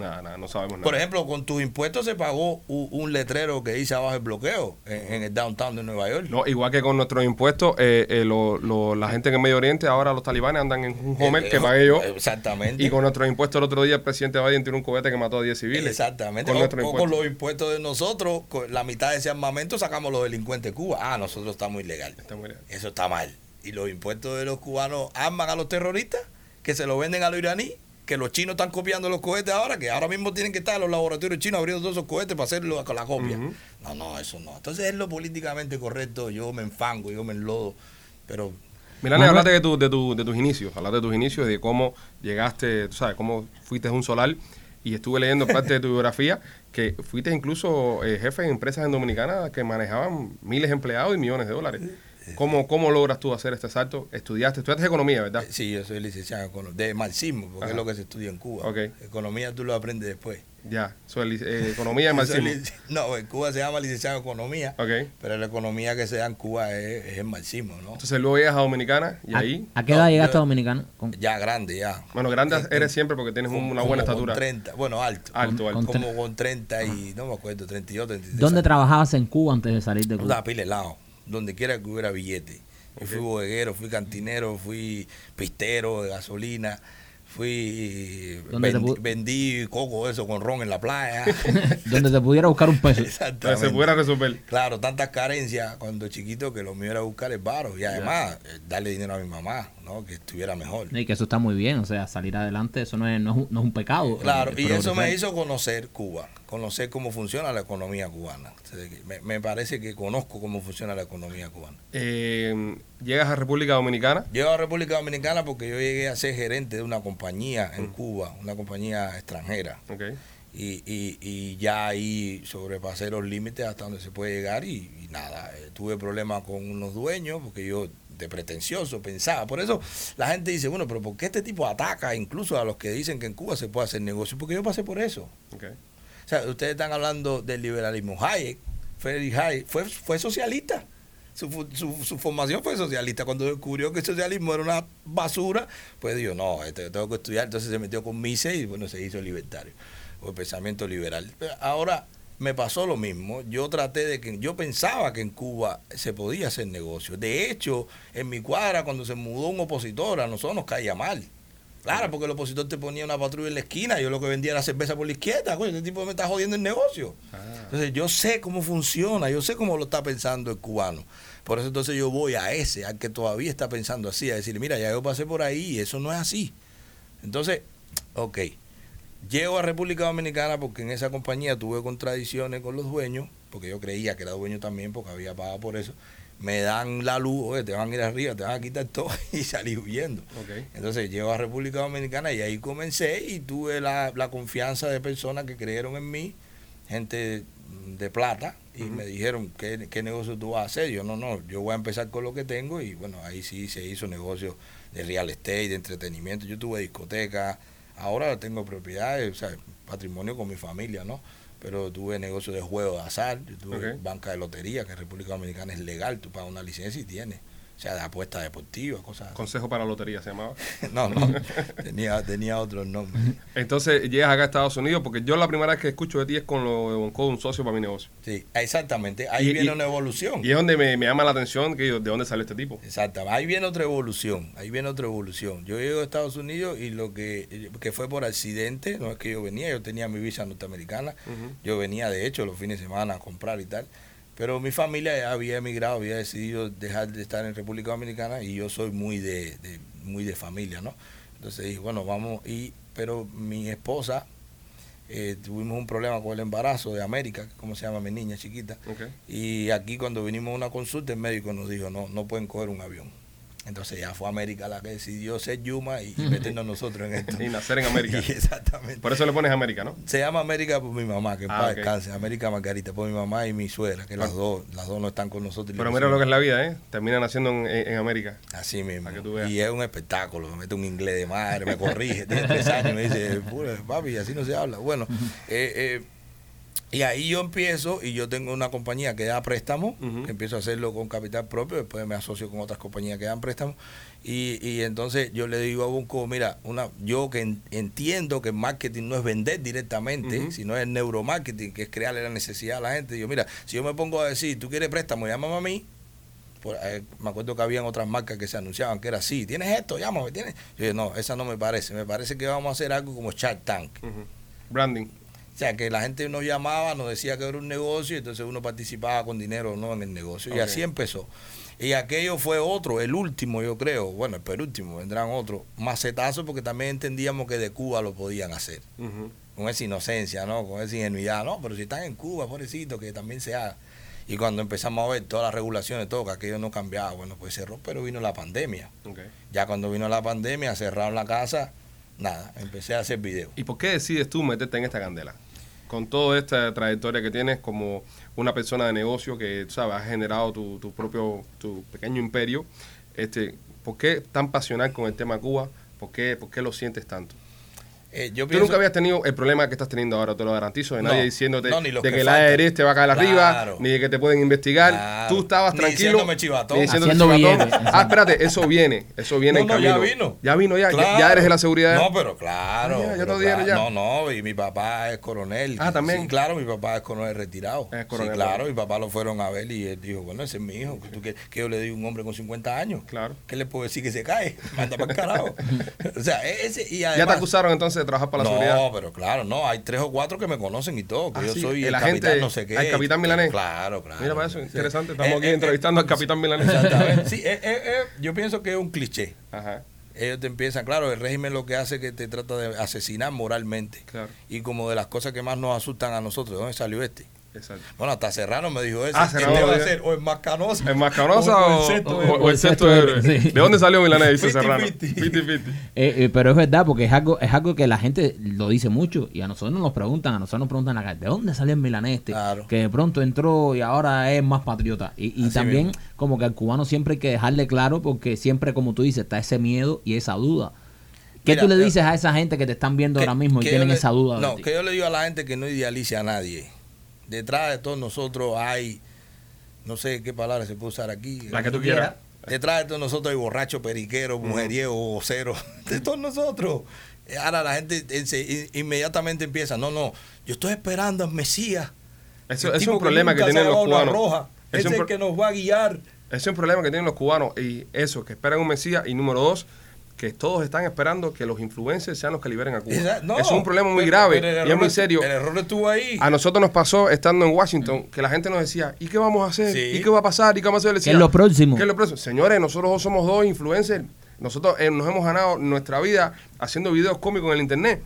Nada, nada, no sabemos nada. Por ejemplo, con tus impuestos se pagó un, letrero que dice abajo el bloqueo en, en el downtown de Nueva York. No, igual que con nuestros impuestos, eh, eh, lo- lo- la gente en el Medio Oriente, ahora los talibanes andan en un Homer Eh, que pagué yo. Exactamente. Y con nuestros impuestos el otro día el presidente Biden tiró un cohete que mató a 10 civiles. Exactamente. Con O, con los impuestos de nosotros, con la mitad de ese armamento sacamos los delincuentes de Cuba. Ah, nosotros estamos ilegal. Muy bien. Eso está mal. Y los impuestos de los cubanos arman a los terroristas, que se lo venden a los iraníes, que los chinos están copiando los cohetes ahora, que ahora mismo tienen que estar en los laboratorios chinos abriendo todos esos cohetes para hacerlo con la copia. No, no, eso no. Entonces es lo políticamente correcto. Yo me enfango, yo me enlodo. Pero Milane, Manuel- hablate de, tu, de, tu, de tus inicios, hablate de tus inicios, de cómo llegaste, tú sabes, cómo fuiste a un solar y estuve leyendo parte de tu biografía que fuiste incluso eh, jefe de empresas en Dominicana que manejaban miles de empleados y millones de dólares. ¿Cómo, ¿Cómo logras tú hacer este salto? Estudiaste, estudiaste economía, ¿verdad? sí, yo soy licenciado de marxismo, porque Ajá. es lo que se estudia en Cuba. Ok. Economía tú lo aprendes después. Ya, soy eh, economía y marxismo. No, en Cuba se llama licenciado en economía, Ok. pero la economía que se da en Cuba es, es el marxismo, ¿no? Entonces luego llegas a Dominicana y ¿A, ahí, a qué No, edad llegaste yo- a Dominicana? Con- Ya grande, ya. bueno, grande Eh, eres siempre porque tienes una buena estatura. Con 30, bueno, alto. Alto, alto. Con- como con 30 y, no me acuerdo, 32, 33. ¿Dónde años. trabajabas en Cuba antes de salir de Una Cuba? helado, donde quiera que hubiera billete. Yo fui bodeguero, fui cantinero, fui pistero de gasolina, Fui, ¿Dónde te vendí, coco eso con ron en la playa. Donde te pudiera buscar un peso. Que se pudiera resolver. Claro, tantas carencias cuando chiquito que lo mío era buscar el baro y además eh, darle dinero a mi mamá, ¿no? Que estuviera mejor. Y que eso está muy bien, o sea, salir adelante, eso no es, no es, un, no es un pecado. Claro, eh, y eso me hizo conocer Cuba, conocer cómo funciona la economía cubana. Me, me parece que conozco cómo funciona la economía cubana. Eh, llegas a República Dominicana. Llego a República Dominicana porque yo llegué a ser gerente de una compañía en Cuba, una compañía extranjera. Y, y, y ya ahí sobrepasé los límites hasta donde se puede llegar y, y nada, eh, tuve problemas con unos dueños porque yo de pretencioso pensaba. Por eso la gente dice, bueno, pero ¿por qué este tipo ataca incluso a los que dicen que en Cuba se puede hacer negocio? Porque yo pasé por eso. O sea, ustedes están hablando del liberalismo. Hayek, Friedrich Hayek, fue, fue socialista. Su, su, su formación fue socialista. Cuando descubrió que el socialismo era una basura, pues dijo, no, este, tengo que estudiar. Entonces se metió con Mises y bueno, se hizo libertario, o el pensamiento liberal. Ahora me pasó lo mismo. Yo traté de que, yo pensaba que en Cuba se podía hacer negocio. De hecho, en mi cuadra, cuando se mudó un opositor, a nosotros nos caía mal. Claro, porque el opositor te ponía una patrulla en la esquina, yo lo que vendía era cerveza por la izquierda, coño, este tipo me está jodiendo el negocio. Ah, Entonces yo sé cómo funciona, yo sé cómo lo está pensando el cubano. Por eso entonces yo voy a ese, al que todavía está pensando así, a decir, mira, ya yo pasé por ahí eso no es así. Entonces, ok, llego a República Dominicana porque en esa compañía tuve contradicciones con los dueños, porque yo creía que era dueño también, porque había pagado por eso. Me dan la luz, oye, te van a ir arriba, te van a quitar todo y salí huyendo. Entonces llego a República Dominicana y ahí comencé y tuve la, la confianza de personas que creyeron en mí, gente de plata, y me dijeron, ¿qué, ¿qué negocio tú vas a hacer? Yo no, no, yo voy a empezar con lo que tengo y bueno, ahí sí se hizo negocio de real estate, de entretenimiento, yo tuve discoteca, ahora tengo propiedades, o sea, patrimonio con mi familia, ¿no? Pero tuve negocio de juego de azar, yo tuve banca de lotería, que en República Dominicana es legal, tú pagas una licencia y tienes. O sea, de apuestas deportivas, cosas así. Consejo para lotería se llamaba. No, no, tenía, tenía otros nombres. Entonces llegas acá a Estados Unidos porque yo la primera vez que escucho de ti es con lo de Bonco, un socio para mi negocio. Sí, exactamente. Ahí Y- viene y- una evolución. Y es donde me, me llama la atención que yo, de dónde sale este tipo. Exactamente. Ahí viene otra evolución. Ahí viene otra evolución. Yo llego a Estados Unidos y lo que, que fue por accidente, no es que yo venía, yo tenía mi visa norteamericana. Yo venía, de hecho, los fines de semana a comprar y tal. Pero mi familia había emigrado, había decidido dejar de estar en República Dominicana y yo soy muy de, de- muy de familia, ¿no? Entonces dije, bueno, vamos. y Pero mi esposa, eh, tuvimos un problema con el embarazo de América, como se llama mi niña chiquita. Y aquí cuando vinimos a una consulta, el médico nos dijo, no, no pueden coger un avión. Entonces ya fue América la que decidió ser Yuma y, y meternos nosotros en esto. Y nacer en América. Exactamente. Por eso le pones América, ¿no? Se llama América por mi mamá, que Ah, paz ok. descanse. América Margarita por mi mamá y mi suegra, que las dos, las dos no están con nosotros. Pero mira lo que es la vida, ¿eh? Termina naciendo en, América. Así mismo. Para que tú veas. Y es un espectáculo. Me mete un inglés de madre, me corrige. Tiene tres años y me dice, "Pura, papi, así no se habla. Bueno, eh, eh, y ahí yo empiezo y yo tengo una compañía que da préstamos, Ujú. que empiezo a hacerlo con capital propio, después me asocio con otras compañías que dan préstamos. Y, y entonces yo le digo a Bunco, mira, una, yo que en- entiendo que marketing no es vender directamente, sino es neuromarketing, que es crearle la necesidad a la gente. Digo, mira, si yo me pongo a decir, tú quieres préstamo, llámame a mí, por- eh, me acuerdo que habían otras marcas que se anunciaban que era así, tienes esto, llámame, tienes. Yo dije, no, esa no me parece, me parece que vamos a hacer algo como Shark Tank. Branding. O sea, que la gente nos llamaba, nos decía que era un negocio, y entonces uno participaba con dinero o no en el negocio. Y así empezó. Y aquello fue otro, el último, yo creo, bueno, el penúltimo, vendrán otros macetazos porque también entendíamos que de Cuba lo podían hacer. Con esa inocencia, ¿no? Con esa ingenuidad, no, pero si están en Cuba, pobrecito, que también se haga. Y cuando empezamos a ver todas las regulaciones, todo, que aquello no cambiaba, bueno, pues cerró, pero vino la pandemia. Ya cuando vino la pandemia, cerraron la casa, nada, empecé a hacer videos. ¿Y por qué decides tú meterte en esta candela? Con toda esta trayectoria que tienes como una persona de negocio que, sabes, has generado tu, tu propio, tu pequeño imperio, este, ¿por qué tan pasional con el tema Cuba? ¿Por qué, por qué lo sientes tanto? Eh, yo Tú nunca habías tenido el problema que estás teniendo ahora, te lo garantizo, de No, nadie diciéndote no, ni de que que, la faltan. ARS te va a caer arriba, Claro. ni de que te pueden investigar. Claro. Tú estabas Ni tranquilo. diciéndome chivatón. ni diciéndote Haciendo chivatón. Ah, espérate, eso viene, eso viene No, en no, camino. ya vino. Ya vino, ya, ya- Claro. ya eres de la seguridad. No, pero claro. Ah, ya, ya pero lo dijeron claro. ya. No, no, y mi papá es coronel. Ah, ¿también? Sí, claro, mi papá es coronel retirado. Es coronel, sí, claro, mi papá lo fueron a ver y él dijo, bueno, ese es mi hijo. ¿Tú qué- que yo le di a un hombre con 50 años? Claro. ¿Qué le puedo decir que se cae? Manda para el carajo. o sea, e-, ese, y ya te además, acusaron entonces de trabajar para la no, seguridad. pero claro, no, hay tres o cuatro que me conocen y todo, que Ah, yo sí, soy el el, agente- capitán no sé qué. al capitán milanés. Claro, claro. Mira para eso, interesante. Estamos Eh, aquí eh, entrevistando al capitán Milanés. Exactamente. Sí, eh, eh, eh, yo pienso que es un cliché. Ajá, Ellos te empiezan, claro, el régimen lo que hace es que te trata de asesinar moralmente. claro, Y como de las cosas que más nos asustan a nosotros, ¿de dónde salió este? Exacto. Bueno, hasta Serrano me dijo eso. Ah, Serrano este va a ser o el más canoso. ¿Es más canosa o, el sexto o- héroe. o el sexto héroe? Sí. ¿De dónde salió Milanés? Dice Serrano. Eh, eh, pero es verdad, porque es algo, es algo que la gente lo dice mucho y a nosotros nos preguntan, a nosotros nos preguntan acá, ¿de dónde salió el milanés este? Claro. Que de pronto entró y ahora es más patriota. Y, también mismo. como que al cubano siempre hay que dejarle claro porque siempre, como tú dices, está ese miedo y esa duda. ¿Qué Mira, tú le dices a esa gente que te están viendo Que- ahora mismo y tienen le- esa duda? No, que yo le digo a la gente que no idealice a nadie. Detrás de todos nosotros hay, no sé qué palabra se puede usar aquí. La que tú quieras. Detrás de todos nosotros hay borrachos, periqueros, mujeriegos, voceros. De todos nosotros. Eh, Ahora la gente in- inmediatamente empieza, no, no, yo estoy esperando al Mesías. Eso es un problema que tienen los cubanos. roja. Es pro- el que nos va a guiar. Ese es un problema que tienen los cubanos y eso, que esperan un Mesías. Y número dos, que todos están esperando que los influencers sean los que liberen a Cuba. Esa- no, Eso es un problema muy grave pero y es muy serio. El error estuvo ahí. A nosotros nos pasó estando en Washington que la gente nos decía, ¿y qué vamos a hacer? Sí. ¿Y qué va a pasar? ¿Y qué vamos a hacer? Le ¿Qué es lo decía, próximo? ¿Qué es lo próximo? Señores, nosotros somos dos influencers. Nosotros eh, nos hemos ganado nuestra vida haciendo videos cómicos en el internet.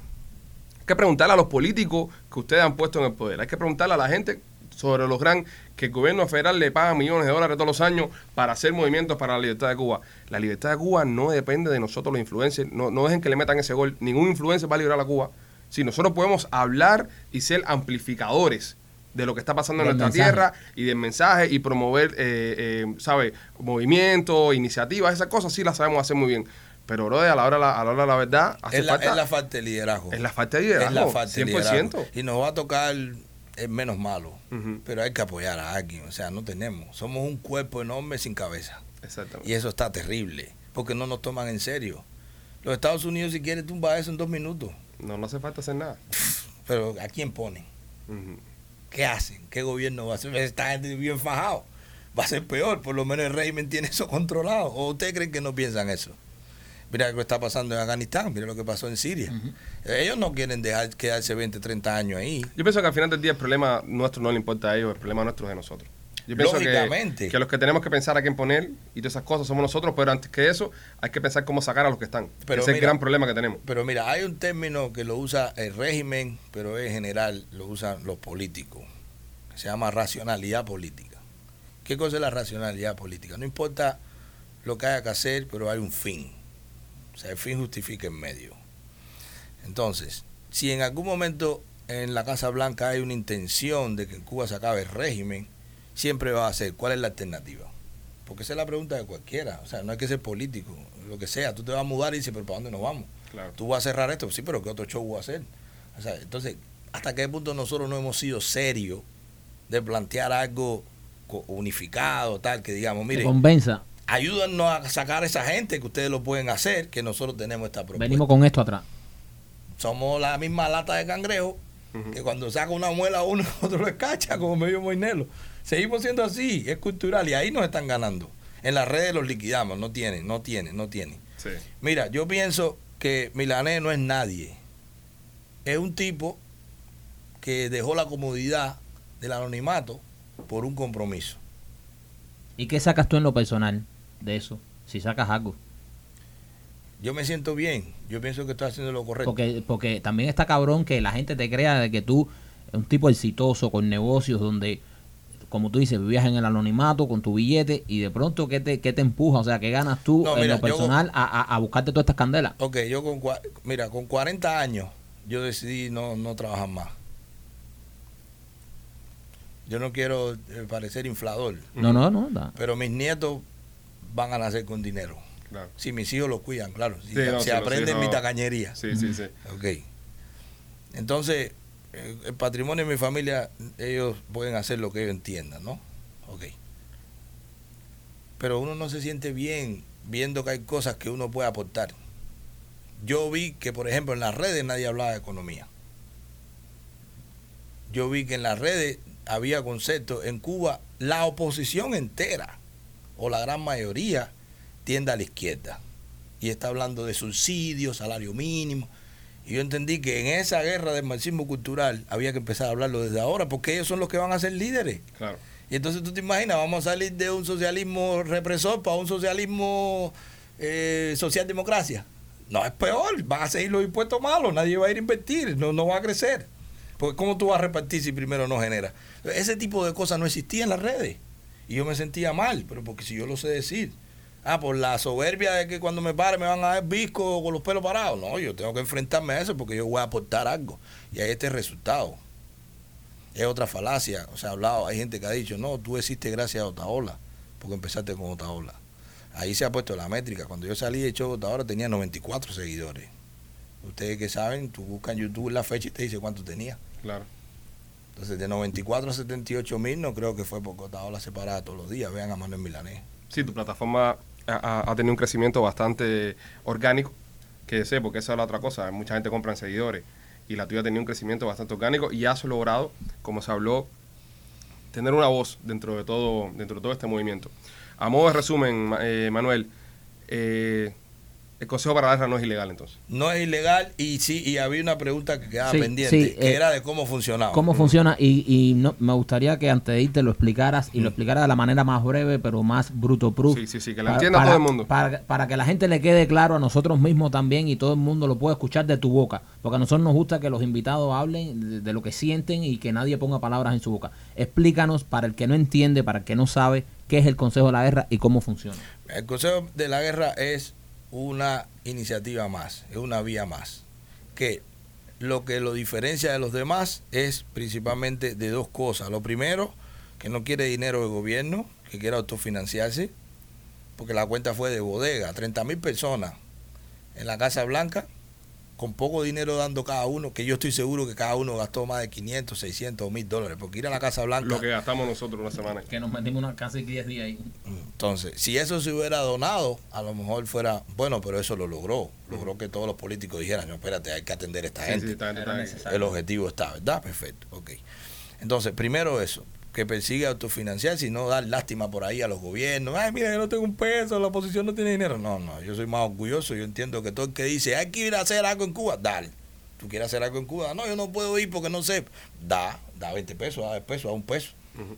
Hay que preguntarle a los políticos que ustedes han puesto en el poder. Hay que preguntarle a la gente sobre los gran que el gobierno federal le paga millones de dólares todos los años para hacer movimientos para la libertad de Cuba. La libertad de Cuba no depende de nosotros los influencers. No, no dejen que le metan ese gol. Ningún influencer va a liberar a Cuba. Si nosotros podemos hablar y ser amplificadores de lo que está pasando en nuestra mensaje. tierra y del mensaje y promover, eh, eh, ¿sabe? Movimientos, iniciativas, esas cosas sí las sabemos hacer muy bien. Pero, bro, a la hora, de la- a la hora de la verdad, hace es, la, falta... es la falta de liderazgo. es la falta de liderazgo, Es la falta de 100%. liderazgo. Y nos va a tocar el menos malo. Pero hay que apoyar a alguien. O sea, no tenemos. Somos un cuerpo enorme sin cabeza. Exactamente. Y eso está terrible. Porque no nos toman en serio. Los Estados Unidos, si quiere, tumba eso en dos minutos. No, no hace falta hacer nada. Pero ¿a quién ponen? Ujú. ¿Qué hacen? ¿Qué gobierno va a hacer? Esta gente bien fajado. Va a ser peor. Por lo menos el régimen tiene eso controlado. ¿O ustedes creen que no piensan eso? Mira lo que está pasando en Afganistán. Mira lo que pasó en Siria. Ellos no quieren dejar quedarse 20, 30 años ahí. Yo pienso que al final del día el problema nuestro no le importa a ellos, el problema nuestro es de nosotros. Yo pienso Lógicamente. que los que tenemos que pensar a quién poner y todas esas cosas somos nosotros, pero antes que eso hay que pensar cómo sacar a los que están. Pero Ese es el gran problema que tenemos. Pero mira, hay un término que lo usa el régimen, pero en general lo usan los políticos, que se llama racionalidad política. ¿Qué cosa es la racionalidad política? No importa lo que haya que hacer, pero hay un fin. O sea, el fin justifica el medio. Entonces, si en algún momento en la Casa Blanca hay una intención de que en Cuba se acabe el régimen, siempre va a ser, ¿cuál es la alternativa? Porque esa es la pregunta de cualquiera. O sea, no hay que ser político, lo que sea. Tú te vas a mudar y dices, pero ¿para dónde nos vamos? Claro. Tú vas a cerrar esto, sí, pero ¿qué otro show voy a hacer? O sea, entonces, ¿hasta qué punto nosotros no hemos sido serios de plantear algo unificado, tal, que digamos, Que mire, convenza. Ayúdanos a sacar a esa gente que ustedes lo pueden hacer, que nosotros tenemos esta propuesta. Venimos con esto atrás. Somos la misma lata de cangrejo, que cuando saca una muela uno, otro lo escacha, como medio moinelo. Seguimos siendo así, es cultural, y ahí nos están ganando. En las redes los liquidamos, no tienen, no tienen, no tienen. Sí. Mira, yo pienso que Milanés no es nadie. Es un tipo que dejó la comodidad del anonimato por un compromiso. ¿Y qué sacas tú en lo personal de eso? Si sacas algo. Yo me siento bien, yo pienso que estoy haciendo lo correcto. Porque, porque también está cabrón que la gente te crea de que tú eres un tipo exitoso con negocios donde, como tú dices, vivías en el anonimato con tu billete y de pronto, ¿qué te, qué te empuja? O sea, ¿qué ganas tú No, en lo personal a, a- a buscarte todas estas candelas? Ok, yo con, mira, con 40 años yo decidí no, no trabajar más. Yo no quiero eh, parecer inflador, No, no, no. da. pero mis nietos van a nacer con dinero. Claro. Si mis hijos lo cuidan, claro. Si, Sí, no, si sí, los aprenden mi tacañería. Sí, sí, sí. Ok. Entonces, eh, el patrimonio de mi familia, ellos pueden hacer lo que ellos entiendan, ¿no? Ok. Pero uno no se siente bien viendo que hay cosas que uno puede aportar. Yo vi que, por ejemplo, en las redes nadie hablaba de economía. Yo vi que en las redes había conceptos. En Cuba, la oposición entera, o la gran mayoría, tiende a la izquierda. Y está hablando de subsidios, salario mínimo. Y yo entendí que en esa guerra del marxismo cultural había que empezar a hablarlo desde ahora, porque ellos son los que van a ser líderes. Claro. Y entonces tú te imaginas, vamos a salir de un socialismo represor para un socialismo eh, socialdemocracia. No, es peor, van a seguir los impuestos malos, nadie va a ir a invertir, no, no va a crecer. Porque ¿cómo tú vas a repartir si primero no genera? Ese tipo de cosas no existía en las redes. Y yo me sentía mal, pero porque si yo lo sé decir. Ah, por la soberbia de que cuando me pare me van a ver visco con los pelos parados. No, yo tengo que enfrentarme a eso porque yo voy a aportar algo. Y ahí este resultado. Es otra falacia. O sea, hablado, hay gente que ha dicho, no, tú existes gracias a Otaola, porque empezaste con Otaola. Ahí se ha puesto la métrica. Cuando yo salí de show Otaola tenía 94 seguidores. Ustedes que saben, tú buscas en YouTube la fecha y te dice cuánto tenía. Claro. Entonces, de 94 a 78 mil, no creo que fue porque Otaola se paraba todos los días. Vean a Manuel Milanés. Sí, tu plataforma ha, ha- tenido un crecimiento bastante orgánico, que sé, porque esa es la otra cosa. Mucha gente compra en seguidores. Y la tuya ha tenido un crecimiento bastante orgánico y has logrado, como se habló, tener una voz dentro de todo, dentro de todo este movimiento. A modo de resumen, eh, Manuel, eh, el Consejo para la Guerra no es ilegal entonces. No es ilegal y sí, y había una pregunta que quedaba Sí, pendiente, sí, que eh, era de cómo funcionaba. ¿Cómo funciona? Y, y no, me gustaría que antes de irte lo explicaras y lo explicaras de la manera más breve, pero más bruto proof. Sí, sí, sí, que la Pa- entienda para- todo el mundo. Para, para que la gente le quede claro a nosotros mismos también y todo el mundo lo pueda escuchar de tu boca. Porque a nosotros nos gusta que los invitados hablen de, de lo que sienten y que nadie ponga palabras en su boca. Explícanos para el que no entiende, para el que no sabe, qué es el Consejo de la Guerra y cómo funciona. El Consejo de la Guerra es una iniciativa más, es una vía más, que lo que lo diferencia de los demás es principalmente de dos cosas. Lo primero, que no quiere dinero del gobierno, que quiere autofinanciarse, porque la cuenta fue de bodega, 30 mil personas en la Casa Blanca, con poco dinero dando cada uno, que yo estoy seguro que cada uno gastó más de 500, 600 mil dólares, porque ir a la Casa Blanca... Lo que gastamos nosotros una semana. Que nos metimos una casi 10 días ahí. Entonces, si eso se hubiera donado, a lo mejor fuera, bueno, pero eso lo logró. Logró que todos los políticos dijeran, no, espérate, hay que atender a esta Sí, gente. sí, está está. El objetivo está, ¿verdad? Perfecto, ok. Entonces, primero eso, que persigue autofinanciarse y no dar lástima por ahí a los gobiernos. Ay, mira, yo no tengo un peso, la oposición no tiene dinero. No, no, yo soy más orgulloso. Yo entiendo que todo el que dice, hay que ir a hacer algo en Cuba, dale. ¿Tú quieres hacer algo en Cuba? No, yo no puedo ir porque no sé. Da, da 20 pesos, da 10 pesos, da un peso.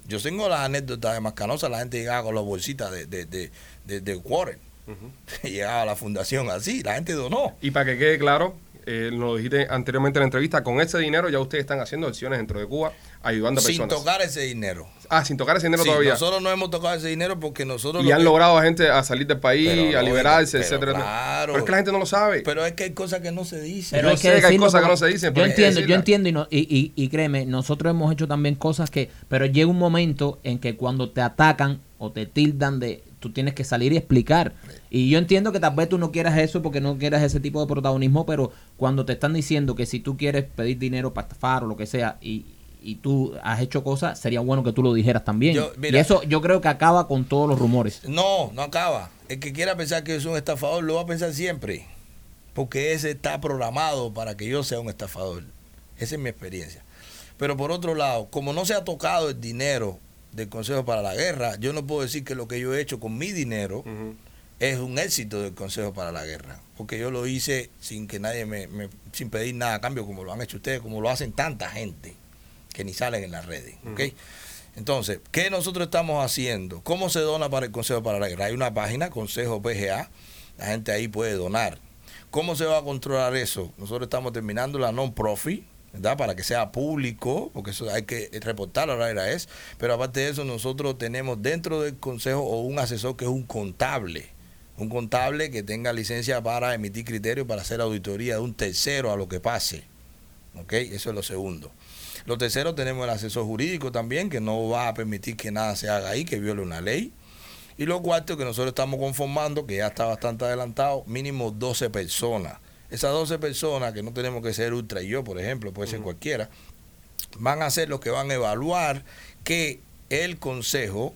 Yo tengo las anécdotas de Mascanosa, la gente llegaba con las bolsitas de, de, de, de, de. Ujú. llegaba a la fundación así, la gente donó. Y para que quede claro, eh, nos lo dijiste anteriormente en la entrevista, con ese dinero ya ustedes están haciendo acciones dentro de Cuba, ayudando a Sin personas. tocar ese dinero. Ah, sin tocar ese dinero Sí, todavía. nosotros no hemos tocado ese dinero porque nosotros Y lo han que- logrado a gente a salir del país, Pero, a liberarse, pero etcétera. claro. Pero es que la gente no lo sabe. Pero es que hay cosas que no se dicen. Yo sé que hay cosas que no se dicen, Yo pero entiendo, yo entiendo y, no- y, y, y créeme, nosotros hemos hecho también cosas que, pero llega un momento en que cuando te atacan o te tildan de, tú tienes que salir y explicar. Y yo entiendo que tal vez tú no quieras eso porque no quieras ese tipo de protagonismo, pero cuando te están diciendo que si tú quieres pedir dinero para estafar o lo que sea y, y tú has hecho cosas, sería bueno que tú lo dijeras también. Yo- y eso yo creo que acaba con todos los rumores. No, no acaba. El que quiera pensar que yo soy un estafador lo va a pensar siempre. Porque ese está programado para que yo sea un estafador. Esa es mi experiencia. Pero por otro lado, como no se ha tocado el dinero del Consejo para la Guerra, yo no puedo decir que lo que yo he hecho con mi dinero es un éxito del Consejo para la Guerra. Porque yo lo hice sin que nadie me, me- sin pedir nada a cambio, como lo han hecho ustedes, como lo hacen tanta gente que ni salen en las redes. ¿ok? Entonces, ¿qué nosotros estamos haciendo? ¿Cómo se dona para el Consejo para la Guerra? Hay una página, Consejo PGA, la gente ahí puede donar. ¿Cómo se va a controlar eso? Nosotros estamos terminando la non-profit, ¿verdad? Para que sea público, porque eso hay que reportarlo a la es. Pero aparte de eso, nosotros tenemos dentro del Consejo o un asesor que es un contable. Un contable que tenga licencia para emitir criterios para hacer auditoría de un tercero a lo que pase. ¿Ok? Eso es lo segundo. Lo tercero, tenemos el asesor jurídico también, que no va a permitir que nada se haga ahí, que viole una ley. Y lo cuarto, que nosotros estamos conformando, que ya está bastante adelantado, mínimo 12 personas. Esas 12 personas, que no tenemos que ser ultra y yo, por ejemplo, puede ser cualquiera, van a ser los que van a evaluar que el Consejo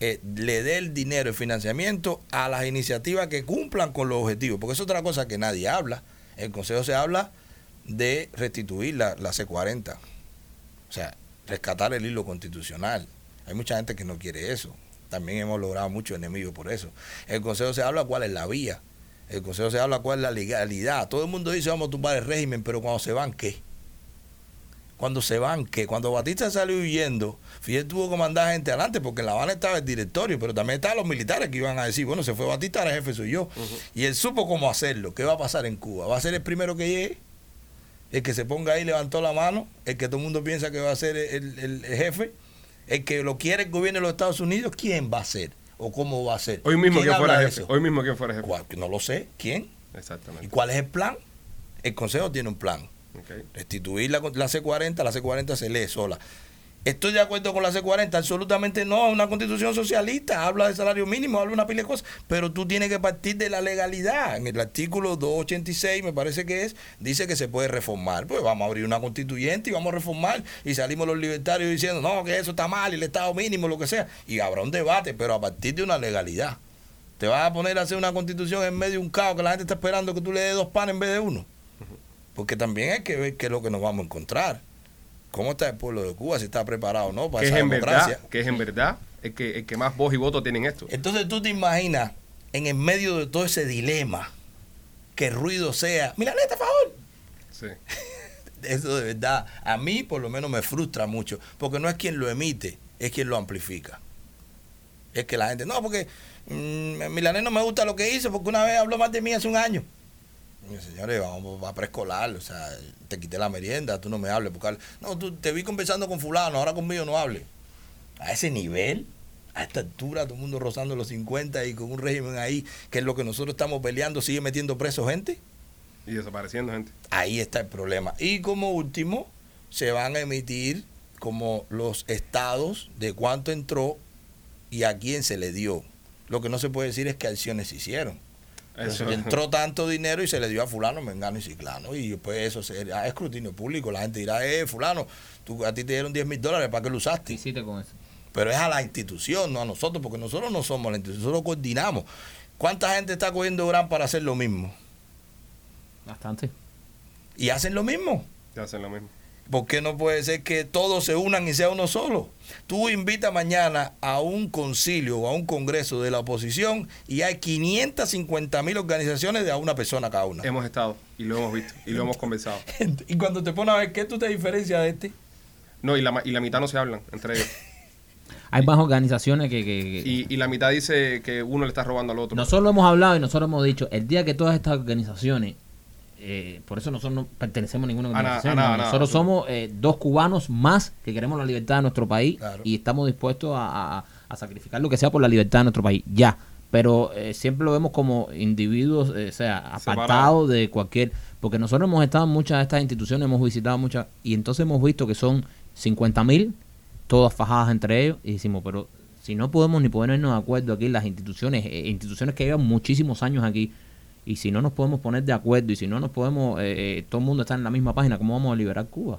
eh, le dé el dinero, el financiamiento a las iniciativas que cumplan con los objetivos, porque es otra cosa que nadie habla. El Consejo se habla de restituir la, la C40, o sea, rescatar el hilo constitucional. Hay mucha gente que no quiere eso. También hemos logrado muchos enemigos por eso. El Consejo se habla cuál es la vía. El Consejo se habla cuál es la legalidad. Todo el mundo dice vamos a tumbar el régimen, pero cuando se van, ¿qué? Cuando se van, ¿qué? Cuando Batista salió huyendo, Fidel tuvo que mandar gente adelante, porque en La Habana estaba el directorio, pero también estaban los militares que iban a decir, bueno, se fue Batista, ahora el jefe soy yo. Y él supo cómo hacerlo. ¿Qué va a pasar en Cuba? ¿Va a ser el primero que llegue? El que se ponga ahí levantó la mano, el que todo el mundo piensa que va a ser el, el- el jefe, el que lo quiere el gobierno de los Estados Unidos, ¿quién va a ser? ¿O cómo va a ser? Hoy mismo ¿Quién que fuera jefe. eso? Hoy mismo que fuera jefe. No lo sé. ¿Quién? ¿Y Exactamente. cuál es el plan? El Consejo tiene un plan. Ok. Restituir la, la C40, la C40 se lee sola. Estoy de acuerdo con la C40, absolutamente no, es una constitución socialista, habla de salario mínimo, habla de una pila de cosas, pero tú tienes que partir de la legalidad. En el artículo 286, me parece que es, dice que se puede reformar. Pues vamos a abrir una constituyente y vamos a reformar. Y salimos los libertarios diciendo, no, que eso está mal, el Estado mínimo, lo que sea. Y habrá un debate, pero a partir de una legalidad. Te vas a poner a hacer una constitución en medio de un caos que la gente está esperando que tú le des dos panes en vez de uno. Porque también hay que ver qué es lo que nos vamos a encontrar. ¿Cómo está el pueblo de Cuba? Si está preparado o no para Que es esa en democracia. verdad, que es en verdad el que, el que más voz y voto tienen esto. Entonces tú te imaginas en el medio de todo ese dilema que el ruido sea, Milaneta, a favor. Sí. Eso de verdad, a mí por lo menos me frustra mucho, porque no es quien lo emite, es quien lo amplifica. Es que la gente, no, porque mm, Milanés no me gusta lo que hizo, porque una vez habló más de mí hace un año. Señores, vamos a preescolar, o sea, te quité la merienda, tú no me hables. Porque, no, tú te vi conversando con fulano, ahora conmigo no hables. A ese nivel, a esta altura, todo el mundo rozando los 50 y con un régimen ahí, que es lo que nosotros estamos peleando, sigue metiendo preso gente. Y desapareciendo gente. Ahí está el problema. Y como último, se van a emitir como los estados de cuánto entró y a quién se le dio. Lo que no se puede decir es que acciones se hicieron. Eso. Entró tanto dinero y se le dio a fulano, mengano y ciclano. Y después eso será escrutinio público. La gente dirá, eh, fulano, tú, a ti te dieron 10 mil dólares, ¿para qué lo ¿Qué usaste? hiciste con eso? Pero es a la institución, no a nosotros, porque nosotros no somos la institución, nosotros coordinamos. ¿Cuánta gente está cogiendo gran para hacer lo mismo? Bastante. Y hacen lo mismo. Te hacen lo mismo. ¿Por qué no puede ser que todos se unan y sea uno solo? Tú invitas mañana a un concilio o a un congreso de la oposición y hay 550 mil organizaciones de a una persona cada una. Hemos estado y lo hemos visto y lo hemos conversado. Y cuando te pones a ver qué tú te diferencias de este, No, y la, y la mitad no se hablan entre ellos. Hay más organizaciones que... que- que- Y, y la mitad dice que uno le está robando al otro. Nosotros lo hemos hablado y nosotros hemos dicho, el día que todas estas organizaciones, eh, por eso nosotros no pertenecemos a ninguna A nada, organización, a nada, no, a nada. nosotros somos eh, dos cubanos más que queremos la libertad de nuestro país Claro. y estamos dispuestos a, sacrificar lo que sea por la libertad de nuestro país, ya. Pero eh, siempre lo vemos como individuos, eh, o sea, apartados de cualquier... Porque nosotros hemos estado en muchas de estas instituciones, hemos visitado muchas, y entonces hemos visto que son 50 mil, todas fajadas entre ellos, y decimos, pero si no podemos ni ponernos de acuerdo aquí las instituciones, instituciones que llevan muchísimos años aquí, y si no nos podemos poner de acuerdo, y si no nos podemos, eh, eh, todo el mundo está en la misma página, ¿cómo vamos a liberar Cuba?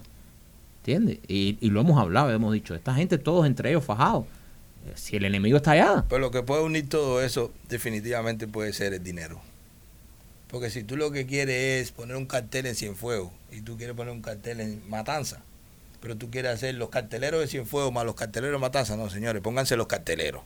¿Entiendes? Y, y lo hemos hablado, hemos dicho, esta gente todos entre ellos fajados. Eh, Si el enemigo está allá, pero lo que puede unir todo eso definitivamente puede ser el dinero. Porque si tú lo que quieres es poner un cartel en Cienfuegos y tú quieres poner un cartel en Matanza, pero tú quieres hacer los carteleros de Cienfuegos más los carteleros de Matanza, no señores, pónganse los carteleros.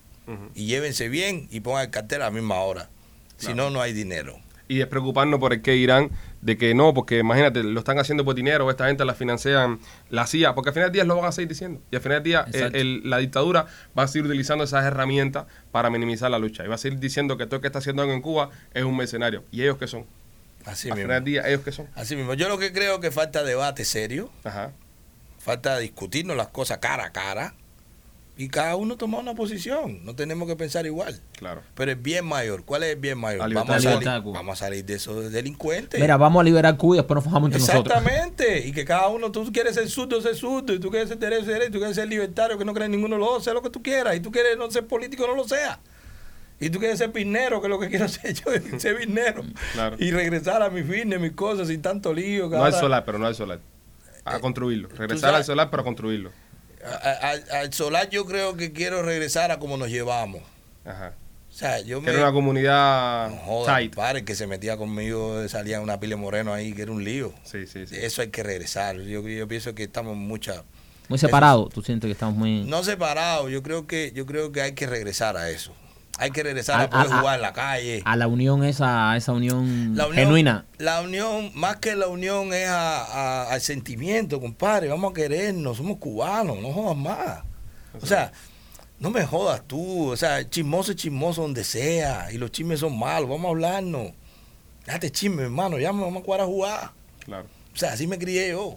Y llévense bien y pongan el cartel a la misma hora. Si no, no hay dinero. Y despreocuparnos por el que dirán de que no, porque imagínate, lo están haciendo por dinero, esta gente la financian la CIA, porque al final del día lo van a seguir diciendo. Y al final del día eh, el- la dictadura va a seguir utilizando esas herramientas para minimizar la lucha. Y va a seguir diciendo que todo el que está haciendo en Cuba es un mercenario. ¿Y ellos qué son? Así al mismo. final del día, ¿ellos qué son? Así mismo. Yo lo que creo que falta debate serio, Ajá. falta discutirnos las cosas cara a cara y cada uno toma una posición. No tenemos que pensar igual. Claro. Pero el bien mayor, ¿cuál es el bien mayor? Vamos, a salir, vamos a salir de esos delincuentes. mira, vamos a liberar Cuba y después nos fajamos entre nosotros. Exactamente, y que cada uno, tú quieres ser zurdo, ser zurdo, y tú quieres ser derecho, ser derecho, tú quieres ser libertario, que no crees en ninguno de los dos, sea lo que tú quieras, y tú quieres no ser político, no lo sea. Y tú quieres ser pisnero, que es lo que quiero hacer yo, ser pisnero. Claro. Y regresar a mi fitness, mis cosas, sin tanto lío. No al ahora- solar, pero no al solar. A construirlo. Regresar al solar, pero a construirlo. A- a- Al solar yo creo que quiero regresar a como nos llevamos. Ajá. O sea, yo me... era una comunidad No tight. padre, que se metía conmigo, salía una pile moreno ahí, que era un lío. Sí, sí, sí. Eso hay que regresar. Yo, yo pienso que estamos mucha Muy separados. Tú sientes que estamos muy... no separados. Yo creo que yo creo que hay que regresar a eso. Hay que regresar a, A- poder a- jugar en la calle. A la unión esa, a esa unión, La unión- genuina. La unión, más que la unión, es a- a- al sentimiento, compadre. Vamos a querernos, somos cubanos, no jodas más. O sea, no me jodas tú. O sea, chismoso es chismoso donde sea. Y los chismes son malos. Vamos a hablarnos. Déjate chisme, hermano. Ya me vamos a jugar a jugar. Claro. O sea, así me crié yo.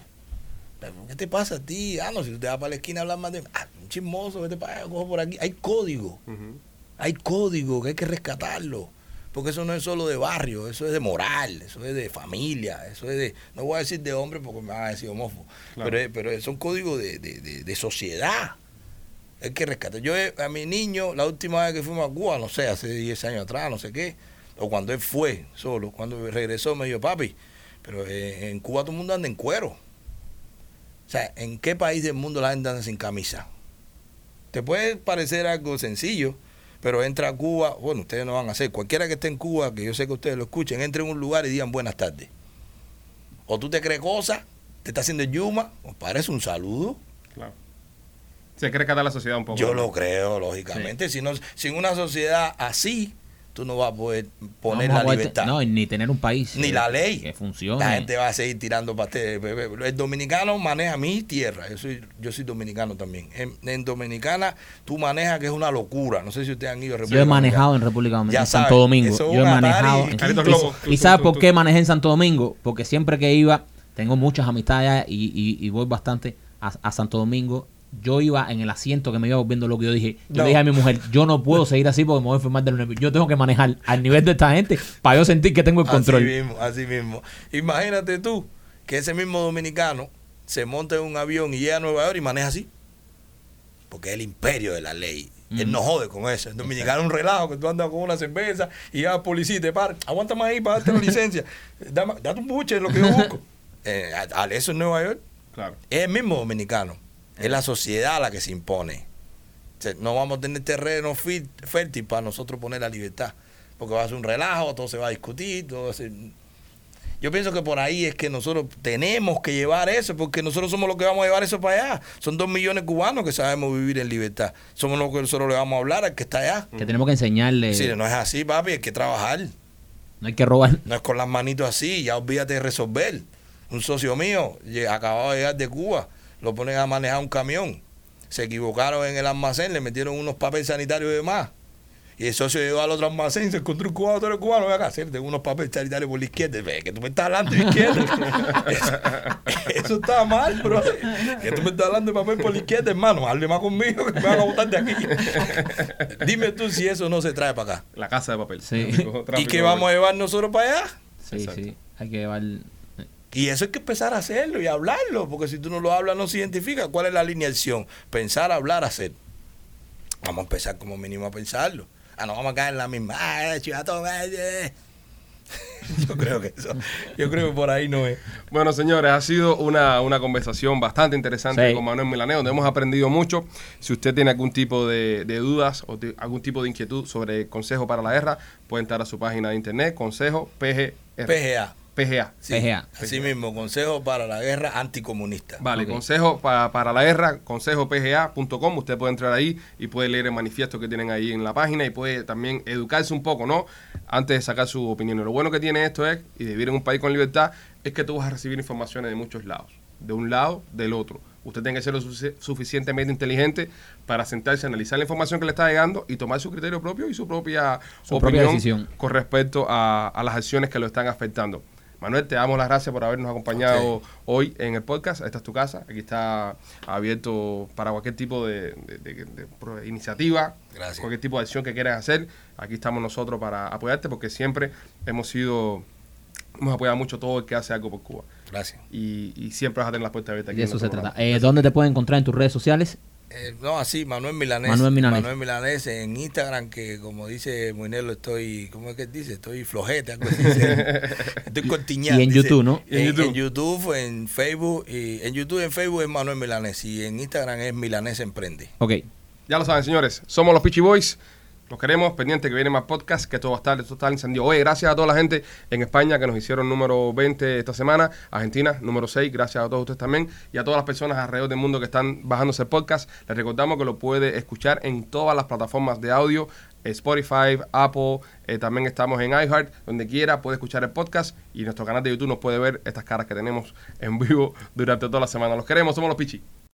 ¿Qué te pasa a ti? Ah, no, si tú te vas para la esquina a hablar más de. Ah, un chismoso, vete para allá, cojo por aquí. Hay código. Ujú. Hay código que hay que rescatarlo. Porque eso no es solo de barrio, eso es de moral, eso es de familia, eso es de. No voy a decir de hombre porque me van a decir homófobo. Claro. Pero, es- pero son códigos de, de- de- de sociedad. Hay que rescatar. Yo a mi niño, la última vez que fuimos a Cuba, no sé, hace 10 años atrás, no sé qué, o cuando él fue solo, cuando regresó, me dijo, papi, pero en Cuba todo el mundo anda en cuero. O sea, ¿en qué país del mundo la gente anda sin camisa? Te puede parecer algo sencillo, pero entra a Cuba, bueno, ustedes no van a hacer, cualquiera que esté en Cuba, que yo sé que ustedes lo escuchen, entre en un lugar y digan buenas tardes. O tú te crees cosas, te está haciendo yuma, o parece un saludo. Claro. Sí, hay que rescatar la sociedad un poco. Yo ¿no? lo creo, lógicamente. Si no, sin una sociedad así, tú no vas a poder poner No la libertad. No, ni tener un país. Ni eh, la ley. Que funcione. La gente va a seguir tirando pasteles. El dominicano maneja mi tierra. Yo soy, yo soy dominicano también. En, en Dominicana tú manejas que es una locura. No sé si ustedes han ido a Yo he República manejado en. República Dominicana, Ya en Santo Domingo. eso Yo he manejado. y- en- Caritos y- Globos. ¿Y sabes por qué manejé en Santo Domingo? Porque siempre que iba, tengo muchas amistades y- y voy bastante a, a Santo Domingo. Yo iba en el asiento que me iba volviendo loco. Yo dije, yo No. le dije a mi mujer, yo no puedo seguir así porque me voy a enfermar de los nervios. Yo tengo que manejar al nivel de esta gente para yo sentir que tengo el control. Así mismo, así mismo. Imagínate tú que ese mismo dominicano se monta en un avión y llega a Nueva York y maneja así. Porque es el imperio de la ley. Él no jode con eso. El dominicano es un relajo que tú andas con una cerveza y ya policía y te para. Aguántame ahí para darte la licencia. Dame, date un buche en lo que yo busco. Eh, a- a- eso en Nueva York Claro. es el mismo dominicano. Es la sociedad la que se impone. O sea, no vamos a tener terreno fértil para nosotros poner la libertad. Porque va a ser un relajo, todo se va a discutir, todo va a ser... Yo pienso que por ahí es que nosotros tenemos que llevar eso, porque nosotros somos los que vamos a llevar eso para allá. Son dos millones de cubanos que sabemos vivir en libertad. Somos los que nosotros le vamos a hablar al que está allá. Que tenemos que enseñarle. Sí, no es así, papi, hay que trabajar. No hay que robar. No es con las manitos así, ya olvídate de resolver. Un socio mío acababa de llegar de Cuba, lo ponen a manejar un camión. Se equivocaron en el almacén, le metieron unos papeles sanitarios y demás. Y el socio llegó al otro almacén, se encontró un cubano, eres cubano, ven acá, hacerte unos papeles sanitarios por la izquierda. Ve, que tú me estás hablando de izquierda. eso, eso está mal, bro. Que tú me estás hablando de papel por la izquierda, hermano. Hable más conmigo que me van a botar de aquí. Dime tú si eso no se trae para acá. La casa de papel. Sí. Tráfico- ¿Y qué vamos a llevar nosotros para allá? Sí, Exacto. sí. Hay que llevar. Y eso hay que empezar a hacerlo y hablarlo, porque si tú no lo hablas no se identifica. ¿Cuál es la alineación? Pensar, hablar, hacer. Vamos a empezar como mínimo a pensarlo. Ah, no vamos a caer en la misma. Ah, chivatón, ay, eh. Yo creo que eso, yo creo que por ahí no es. Bueno, señores, ha sido una, una conversación bastante interesante Sí. con Manuel Milaneo, donde hemos aprendido mucho. Si usted tiene algún tipo de, de dudas o de- algún tipo de inquietud sobre Consejo para la Guerra, puede entrar a su página de internet, Consejo PGR. PGA. PGA. Sí, PGA. Así mismo, Consejo para la Guerra Anticomunista. Vale, Ok. consejo pa- para la guerra, consejopga.com. Usted puede entrar ahí y puede leer el manifiesto que tienen ahí en la página y puede también educarse un poco, ¿no? Antes de sacar su opinión. Y Lo bueno que tiene esto es, y de vivir en un país con libertad, es que tú vas a recibir informaciones de muchos lados. De un lado, del otro. Usted tiene que ser lo sufici- suficientemente inteligente para sentarse, analizar la información que le está llegando y tomar su criterio propio y su propia Su propia opinión decisión. con respecto a, a las acciones que lo están afectando. Manuel, te damos las gracias por habernos acompañado hoy en el podcast. Esta es tu casa. Aquí está abierto para cualquier tipo de, de- de- de pro- iniciativa, Gracias. cualquier tipo de acción que quieras hacer. Aquí estamos nosotros para apoyarte porque siempre hemos sido, hemos apoyado mucho todo el que hace algo por Cuba. Gracias. Y, y siempre vas a tener las puertas abiertas aquí. De eso se trata. Eh, ¿Dónde te pueden encontrar en tus redes sociales? Eh, no, así, Manuel Milanés. Manuel Milanés. Manuel Milanés en Instagram, que como dice Moinelo, estoy, ¿cómo es que dice? Estoy flojete, algo así. dice. estoy cortiñando. Y en dice. YouTube, ¿no? Y en En, YouTube. en YouTube, en Facebook, y en YouTube, en Facebook es Manuel Milanés y en Instagram es Milanés Emprende. Ok. Ya lo saben, señores. Somos los Peachy Boys. Los queremos, pendiente que viene más podcast, que todo va a estar, encendido. Oye, gracias a toda la gente en España que nos hicieron número 20 esta semana, Argentina número 6, gracias a todos ustedes también, y a todas las personas alrededor del mundo que están bajándose el podcast. Les recordamos que lo puede escuchar en todas las plataformas de audio, Spotify, Apple, eh, también estamos en iHeart, donde quiera puede escuchar el podcast y nuestro canal de YouTube nos puede ver estas caras que tenemos en vivo durante toda la semana. Los queremos, somos los Pichi.